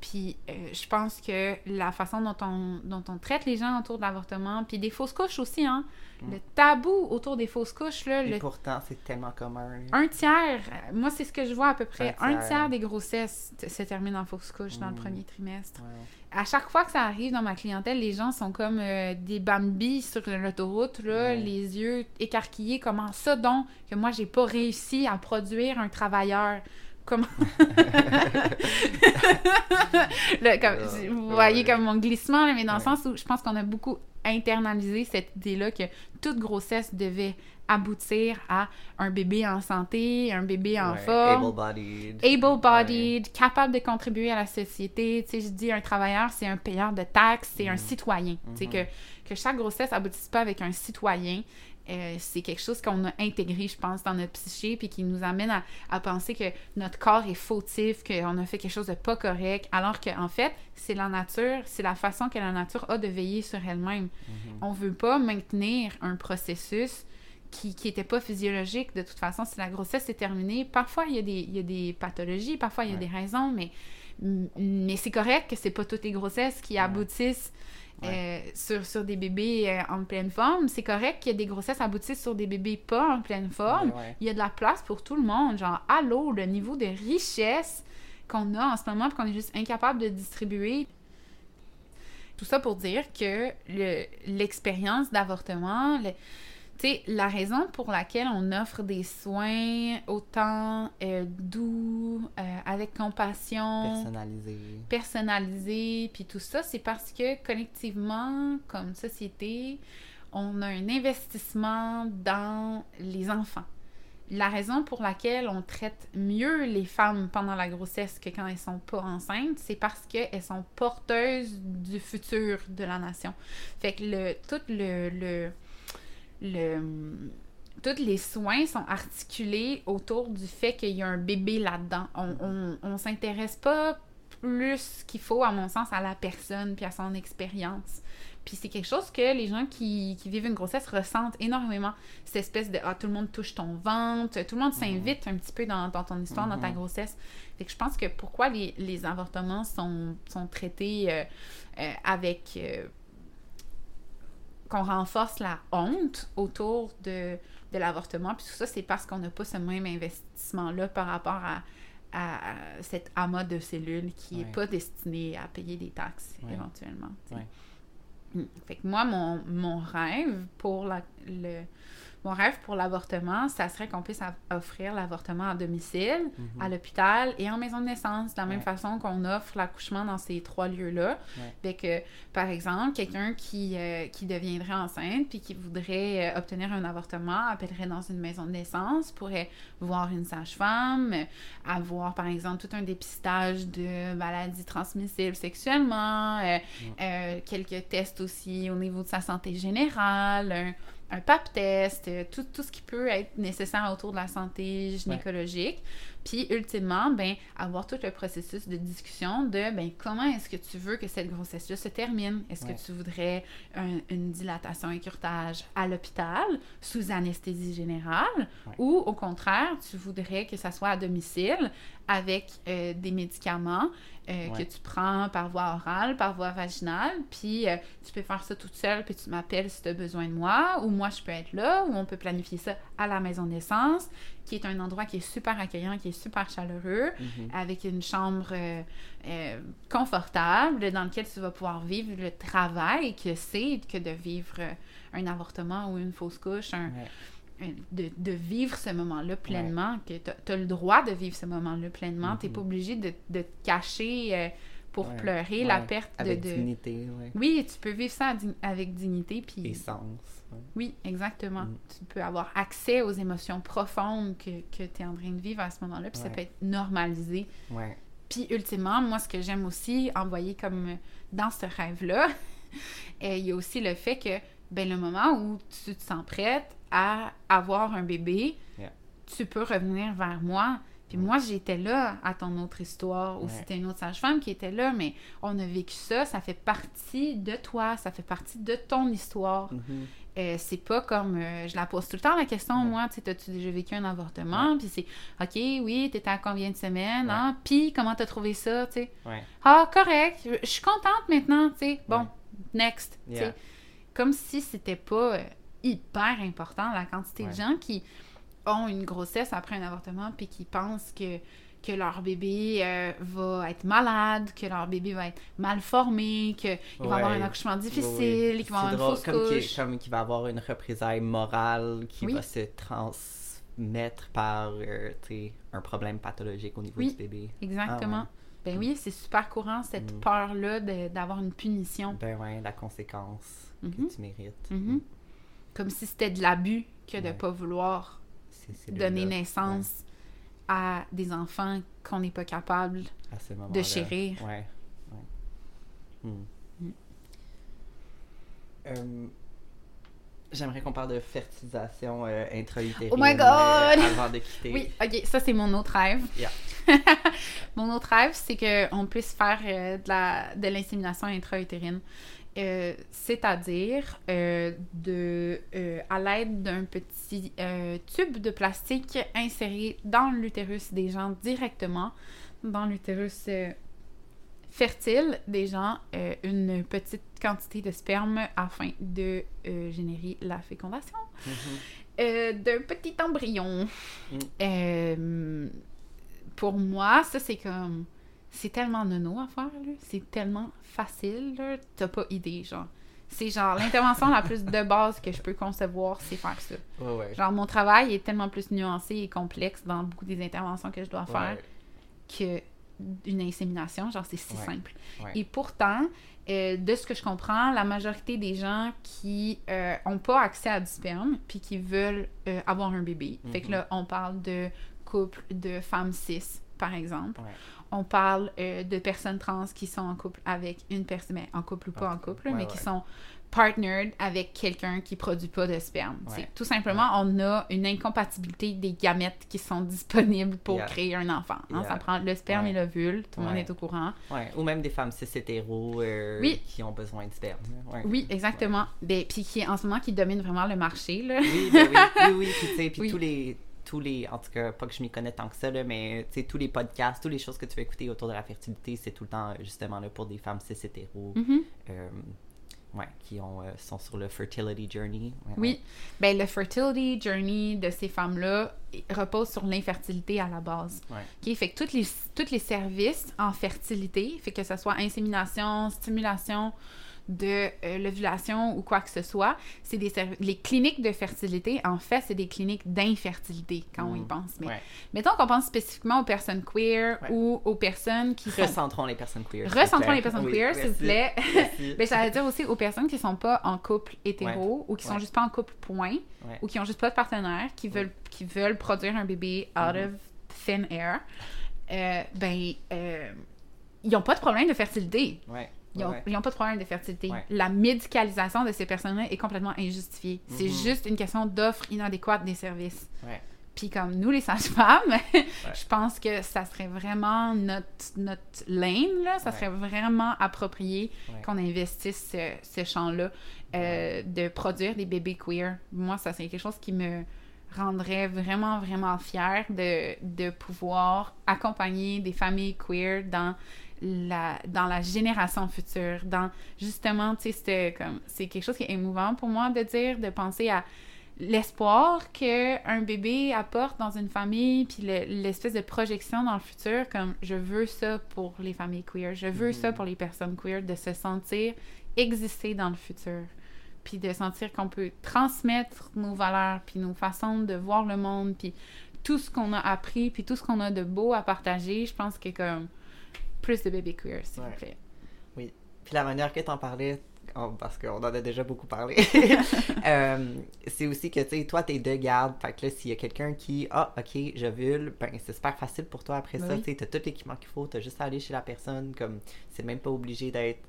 Puis euh, je pense que la façon dont on, dont on traite les gens autour de l'avortement, puis des fausses couches aussi, hein. Mm. Le tabou autour des fausses couches, là. Et pourtant, c'est tellement commun. Un tiers, moi, c'est ce que je vois à peu près. Un tiers, des grossesses se terminent en fausse couche dans le mm. premier trimestre. À chaque fois que ça arrive dans ma clientèle, les gens sont comme euh, des bambis sur l'autoroute, là, les yeux écarquillés. Comment ça donc que moi, j'ai pas réussi à produire un travailleur? Comment... vous voyez comme mon glissement, mais dans le sens où je pense qu'on a beaucoup internalisé cette idée-là que toute grossesse devait aboutir à un bébé en santé, un bébé en forme. Able-bodied. Able-bodied, capable de contribuer à la société. Tu sais, je dis un travailleur, c'est un payeur de taxes, c'est un mm. citoyen. Tu sais, mm-hmm. que, que chaque grossesse aboutisse pas avec un citoyen. Euh, c'est quelque chose qu'on a intégré, je pense, dans notre psyché, puis qui nous amène à, penser que notre corps est fautif, qu'on a fait quelque chose de pas correct, alors qu'en en fait, c'est la nature, c'est la façon que la nature a de veiller sur elle-même. Mm-hmm. On veut pas maintenir un processus qui n'était pas physiologique. De toute façon, si la grossesse est terminée, parfois il y a des, il y a des pathologies, parfois il y a des raisons, mais, mais c'est correct que c'est pas toutes les grossesses qui aboutissent euh, sur, sur, des bébés euh, en pleine forme. C'est correct qu'il y ait des grossesses aboutissent sur des bébés pas en pleine forme. Il y a de la place pour tout le monde. Genre, allô, le niveau de richesse qu'on a en ce moment, qu'on est juste incapable de distribuer. Tout ça pour dire que l'expérience d'avortement, tu la raison pour laquelle on offre des soins autant euh, doux, euh, avec compassion, personnalisés, personnalisés, puis tout ça, c'est parce que collectivement, comme société, on a un investissement dans les enfants. La raison pour laquelle on traite mieux les femmes pendant la grossesse que quand elles sont pas enceintes, c'est parce qu'elles sont porteuses du futur de la nation. Fait que le, tout le, le, le tous les soins sont articulés autour du fait qu'il y a un bébé là-dedans. On, on, on s'intéresse pas plus qu'il faut, à mon sens, à la personne puis à son expérience. Puis c'est quelque chose que les gens qui, qui, vivent une grossesse ressentent énormément. Cette espèce de Ah, tout le monde touche ton ventre, tout le monde s'invite un petit peu dans, dans ton histoire, dans ta grossesse. Fait que je pense que pourquoi les, les avortements sont, sont traités euh, euh, avec. Euh, qu'on renforce la honte autour de, de l'avortement. Puis tout ça, c'est parce qu'on n'a pas ce même investissement-là par rapport à, à cet amas de cellules qui n'est Ouais. pas destiné à payer des taxes Ouais. éventuellement. Ouais. Fait que moi, mon, mon rêve pour la, le, mon rêve pour l'avortement, ça serait qu'on puisse offrir l'avortement à domicile, Mhm. à l'hôpital et en maison de naissance, de la même façon qu'on offre l'accouchement dans ces trois lieux-là. Ouais. Que, par exemple, quelqu'un qui, euh, qui deviendrait enceinte puis qui voudrait euh, obtenir un avortement appellerait dans une maison de naissance, pourrait voir une sage-femme, avoir, par exemple, tout un dépistage de maladies transmissibles sexuellement, euh, quelques tests aussi au niveau de sa santé générale, un, un pap test, euh, tout, tout ce qui peut être nécessaire autour de la santé gynécologique. Puis, ultimement, ben, avoir tout le processus de discussion de ben, comment est-ce que tu veux que cette grossesse-là se termine? Est-ce Ouais. que tu voudrais un- une dilatation et curtage à l'hôpital sous anesthésie générale? Ouais. ou au contraire, tu voudrais que ça soit à domicile avec euh, des médicaments euh, Ouais. que tu prends par voie orale, par voie vaginale, puis euh, tu peux faire ça toute seule, puis tu m'appelles si tu as besoin de moi, ou moi je peux être là, ou on peut planifier ça à la maison de naissance, qui est un endroit qui est super accueillant, qui est super chaleureux, Mhm. avec une chambre euh, euh, confortable dans laquelle tu vas pouvoir vivre le travail que c'est que de vivre euh, un avortement ou une fausse couche, un, Ouais. de, de vivre ce moment-là pleinement, que tu as, le droit de vivre ce moment-là pleinement. Tu n'es pas obligé de, de te cacher euh, pour Ouais. pleurer la perte de... Avec de- dignité. Oui, tu peux vivre ça avec dignité. Puis... Et sens. Oui, exactement. Mm. Tu peux avoir accès aux émotions profondes que, que tu es en train de vivre à ce moment-là, puis ça peut être normalisé. Ouais. Puis ultimement, moi, ce que j'aime aussi envoyer comme euh, dans ce rêve-là, euh, il y a aussi le fait que, ben, le moment où tu te sens prête à avoir un bébé, Yeah. tu peux revenir vers moi. Puis Mm. moi, j'étais là à ton autre histoire, ou Ouais. c'était une autre sage-femme qui était là, mais on a vécu ça, ça fait partie de toi, ça fait partie de ton histoire. Mhm. Euh, c'est pas comme. euh, je la pose tout le temps la question, Ouais. moi, tu sais, t'as-tu déjà vécu un avortement? Puis c'est, OK, oui, t'étais à combien de semaines? Ouais. Hein? Puis comment t'as trouvé ça, tu sais? Ouais. Ah, correct, je suis contente maintenant, tu sais. Bon, next. Yeah. Comme si c'était pas euh, hyper important la quantité de gens qui ont une grossesse après un avortement puis qui pensent que que leur bébé euh, va être malade, que leur bébé va être mal formé, qu'il va avoir un accouchement difficile, Oui, oui. qu'il va avoir C'est une drôle, fausse comme couche. comme qu'il va avoir une représailles morale qui Oui. va se transmettre par euh, un problème pathologique au niveau Oui. du bébé. Exactement. Ah Ben oui, c'est super courant, cette Mm. peur-là de- d'avoir une punition. Ben ouais, la conséquence que tu mérites. Mhm. Comme si c'était de l'abus que de Ouais. pas vouloir donner naissance à des enfants qu'on n'est pas capable. de chérir. Ouais. ouais. Hmm. Mm. Euh, J'aimerais qu'on parle de fertilisation euh, intra-utérine. Oh my euh, God! avant de quitter. Oui, ok, ça c'est mon autre rêve. Yeah. mon autre rêve, c'est qu'on puisse faire euh, de la de l'insémination intra-utérine. Euh, C'est-à-dire euh, de euh, à l'aide d'un petit tube de plastique inséré dans l'utérus des gens directement, dans l'utérus fertile des gens, une petite quantité de sperme afin de générer la fécondation Mhm. euh, d'un petit embryon. Mm. Pour moi, ça, c'est comme... C'est tellement nono à faire, là. C'est tellement facile, là. T'as pas idée, genre. C'est genre l'intervention la plus de base que je peux concevoir, c'est faire ça. Ouais, ouais. Genre, mon travail est tellement plus nuancé et complexe dans beaucoup des interventions que je dois faire Ouais. que une insémination. Genre, c'est si simple. Et pourtant, euh, de ce que je comprends, la majorité des gens qui euh, ont pas accès à du sperme puis qui veulent euh, avoir un bébé. Fait que Mhm. là, on parle de couple de femmes cis, par exemple. On parle euh, de personnes trans qui sont en couple avec une personne, mais en couple ou pas en couple, Ouais, mais qui sont partnered avec quelqu'un qui produit pas de sperme. Ouais. C'est- Tout simplement, on a une incompatibilité des gamètes qui sont disponibles pour Yeah. créer un enfant. hein. Yeah. Ça prend le sperme et l'ovule, tout le monde est au courant. Ou même des femmes cis hétéros euh, Oui. qui ont besoin de sperme. Oui, exactement. Ben, puis qui en ce moment qui domine vraiment le marché là. Oui, ben oui, oui, oui. Puis, Oui. tous les, tous les, en tout cas, pas que je m'y connais tant que ça, là, mais tous les podcasts, toutes les choses que tu vas écouter autour de la fertilité, c'est tout le temps, justement, là, pour des femmes cis hétéros, Mhm. euh, ouais, qui ont, euh, sont sur le fertility journey. Ouais, Oui. Ben, le fertility journey de ces femmes-là repose sur l'infertilité à la base. OK? Fait que tous les, tous les services en fertilité, fait que ce soit insémination, stimulation de euh, l'ovulation ou quoi que ce soit, c'est des les cliniques de fertilité, en fait, c'est des cliniques d'infertilité quand on y Mm. pense. Mais Ouais. mettons qu'on pense spécifiquement aux personnes queer Ouais. ou aux personnes qui sont... Recentrons les personnes queer. Recentrons les personnes Oui, queer, s'il vous plaît. Merci. Ben, ça veut dire aussi aux personnes qui sont pas en couple hétéro ou qui sont Ouais. juste pas en couple point ou qui ont juste pas de partenaire, qui veulent, qui veulent produire un bébé out Mhm. of thin air, euh, ben, euh, ils ont pas de problème de fertilité. Ouais. Ils ont, Ouais. ils ont pas de problème de fertilité. Ouais. La médicalisation de ces personnes-là est complètement injustifiée. C'est Mhm. juste une question d'offre inadéquate des services. Ouais. Puis comme nous, les sages-femmes, je pense que ça serait vraiment notre, notre lane, là. Ça serait vraiment approprié qu'on investisse ce, ce champ-là euh, de produire des bébés queer. Moi, ça, c'est quelque chose qui me rendrait vraiment, vraiment fière de, de pouvoir accompagner des familles queer dans la, dans la génération future, dans justement, tu sais, comme, c'est quelque chose qui est émouvant pour moi de dire, de penser à l'espoir que un bébé apporte dans une famille, puis le- l'espèce de projection dans le futur, comme je veux ça pour les familles queer, je veux ça Mhm. pour les personnes queer, de se sentir exister dans le futur, puis de sentir qu'on peut transmettre nos valeurs, puis nos façons de voir le monde, puis tout ce qu'on a appris, puis tout ce qu'on a de beau à partager, je pense que comme plus de bébés queer, s'il Ouais. vous plaît. Puis la manière que t'en parlais, oh, parce qu'on en a déjà beaucoup parlé, euh, c'est aussi que, tu sais, toi, t'es de garde. Fait que là, s'il y a quelqu'un qui, ah, ok, j'ovule, ben, c'est super facile pour toi après Ben ça. oui. Tu sais, t'as tout l'équipement qu'il faut, t'as juste à aller chez la personne. Comme, c'est même pas obligé d'être,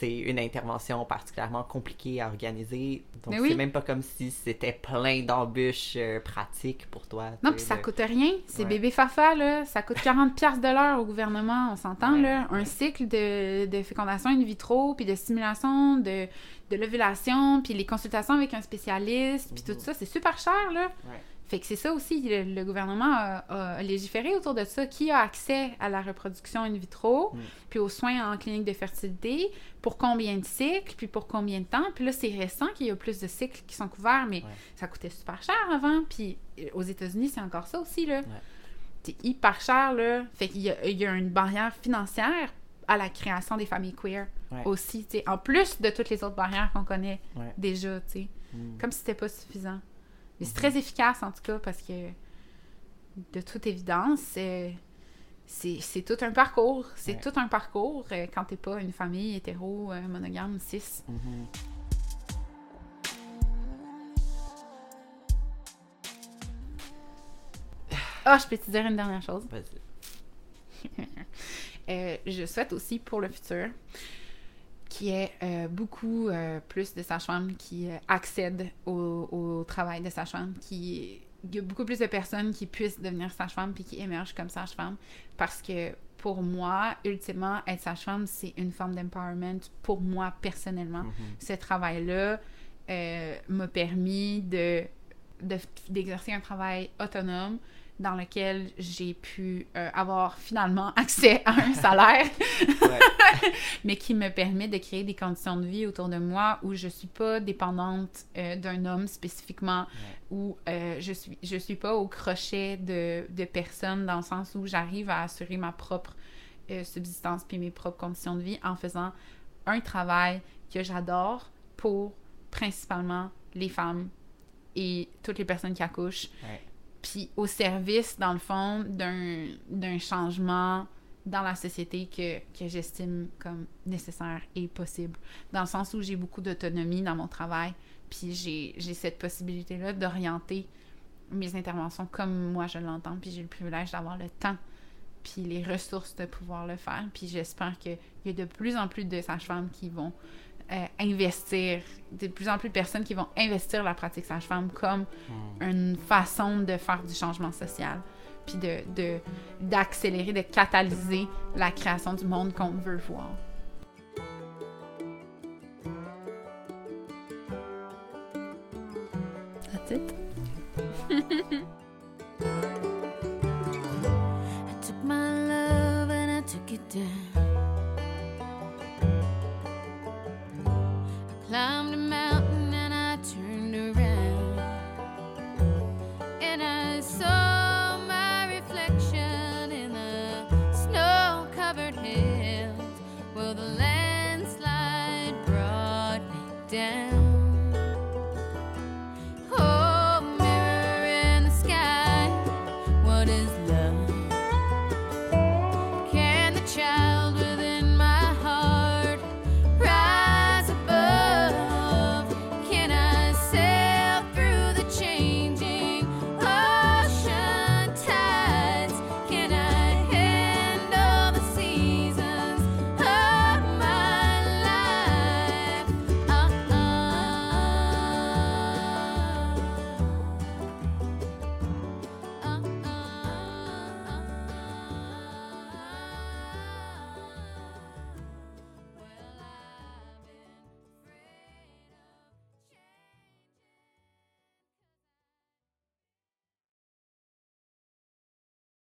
sais, une intervention particulièrement compliquée à organiser. Donc, Mais c'est oui. même pas comme si c'était plein d'embûches euh, pratiques pour toi. Non, puis ça coûte rien. C'est Ouais. bébé Fafa, là. Ça coûte 40$ piastres de l'heure au gouvernement, on s'entend, Ouais, là. Un cycle de, de fécondation in vitro, puis de stimulation, de, de l'ovulation, puis les consultations avec un spécialiste, puis tout ça, c'est super cher, là. Fait que c'est ça aussi, le, le gouvernement a, a légiféré autour de ça. Qui a accès à la reproduction in vitro, Mm. puis aux soins en clinique de fertilité, pour combien de cycles, puis pour combien de temps. Puis là, c'est récent qu'il y a plus de cycles qui sont couverts, mais Ouais. ça coûtait super cher avant. Puis euh, aux États-Unis, c'est encore ça aussi, là. Ouais. C'est hyper cher, là. Fait qu'il y y a une barrière financière à la création des familles queer Ouais. aussi, tu sais. En plus de toutes les autres barrières qu'on connaît déjà, tu sais. Mm. Comme si c'était pas suffisant. Mais c'est très efficace, en tout cas, parce que, de toute évidence, c'est, c'est, tout un parcours. C'est Ouais. tout un parcours euh, quand t'es pas une famille hétéro, euh, monogame, cis. Mhm. Ah, je peux te dire une dernière chose? Vas-y. Euh, je souhaite aussi pour le futur qu'il y ait euh, beaucoup euh, plus de sages-femmes qui euh, accèdent au, au travail de sage-femme, qui il y a beaucoup plus de personnes qui puissent devenir sage-femme puis qui émergent comme sage-femme parce que pour moi, ultimement, être sage-femme, c'est une forme d'empowerment pour moi personnellement. Mhm. Ce travail-là euh, m'a permis de, de- d'exercer un travail autonome dans lequel j'ai pu euh, avoir finalement accès à un salaire, Ouais. mais qui me permet de créer des conditions de vie autour de moi où je suis pas dépendante euh, d'un homme spécifiquement, où euh, je suis je suis pas au crochet de, de personnes dans le sens où j'arrive à assurer ma propre subsistance puis mes propres conditions de vie en faisant un travail que j'adore pour principalement les femmes et toutes les personnes qui accouchent Ouais. puis au service, dans le fond, d'un d'un changement dans la société que, que j'estime comme nécessaire et possible. Dans le sens où j'ai beaucoup d'autonomie dans mon travail, puis j'ai cette possibilité-là d'orienter mes interventions comme moi je l'entends, puis j'ai le privilège d'avoir le temps puis les ressources de pouvoir le faire. Puis j'espère qu'il y a de plus en plus de sages-femmes qui vont euh, investir, de plus en plus de personnes qui vont investir la pratique sage-femme comme hmm. une façon de faire du changement social, puis de, d'accélérer, de, catalyser la création du monde qu'on veut voir. That's it. I took my love and I took it down.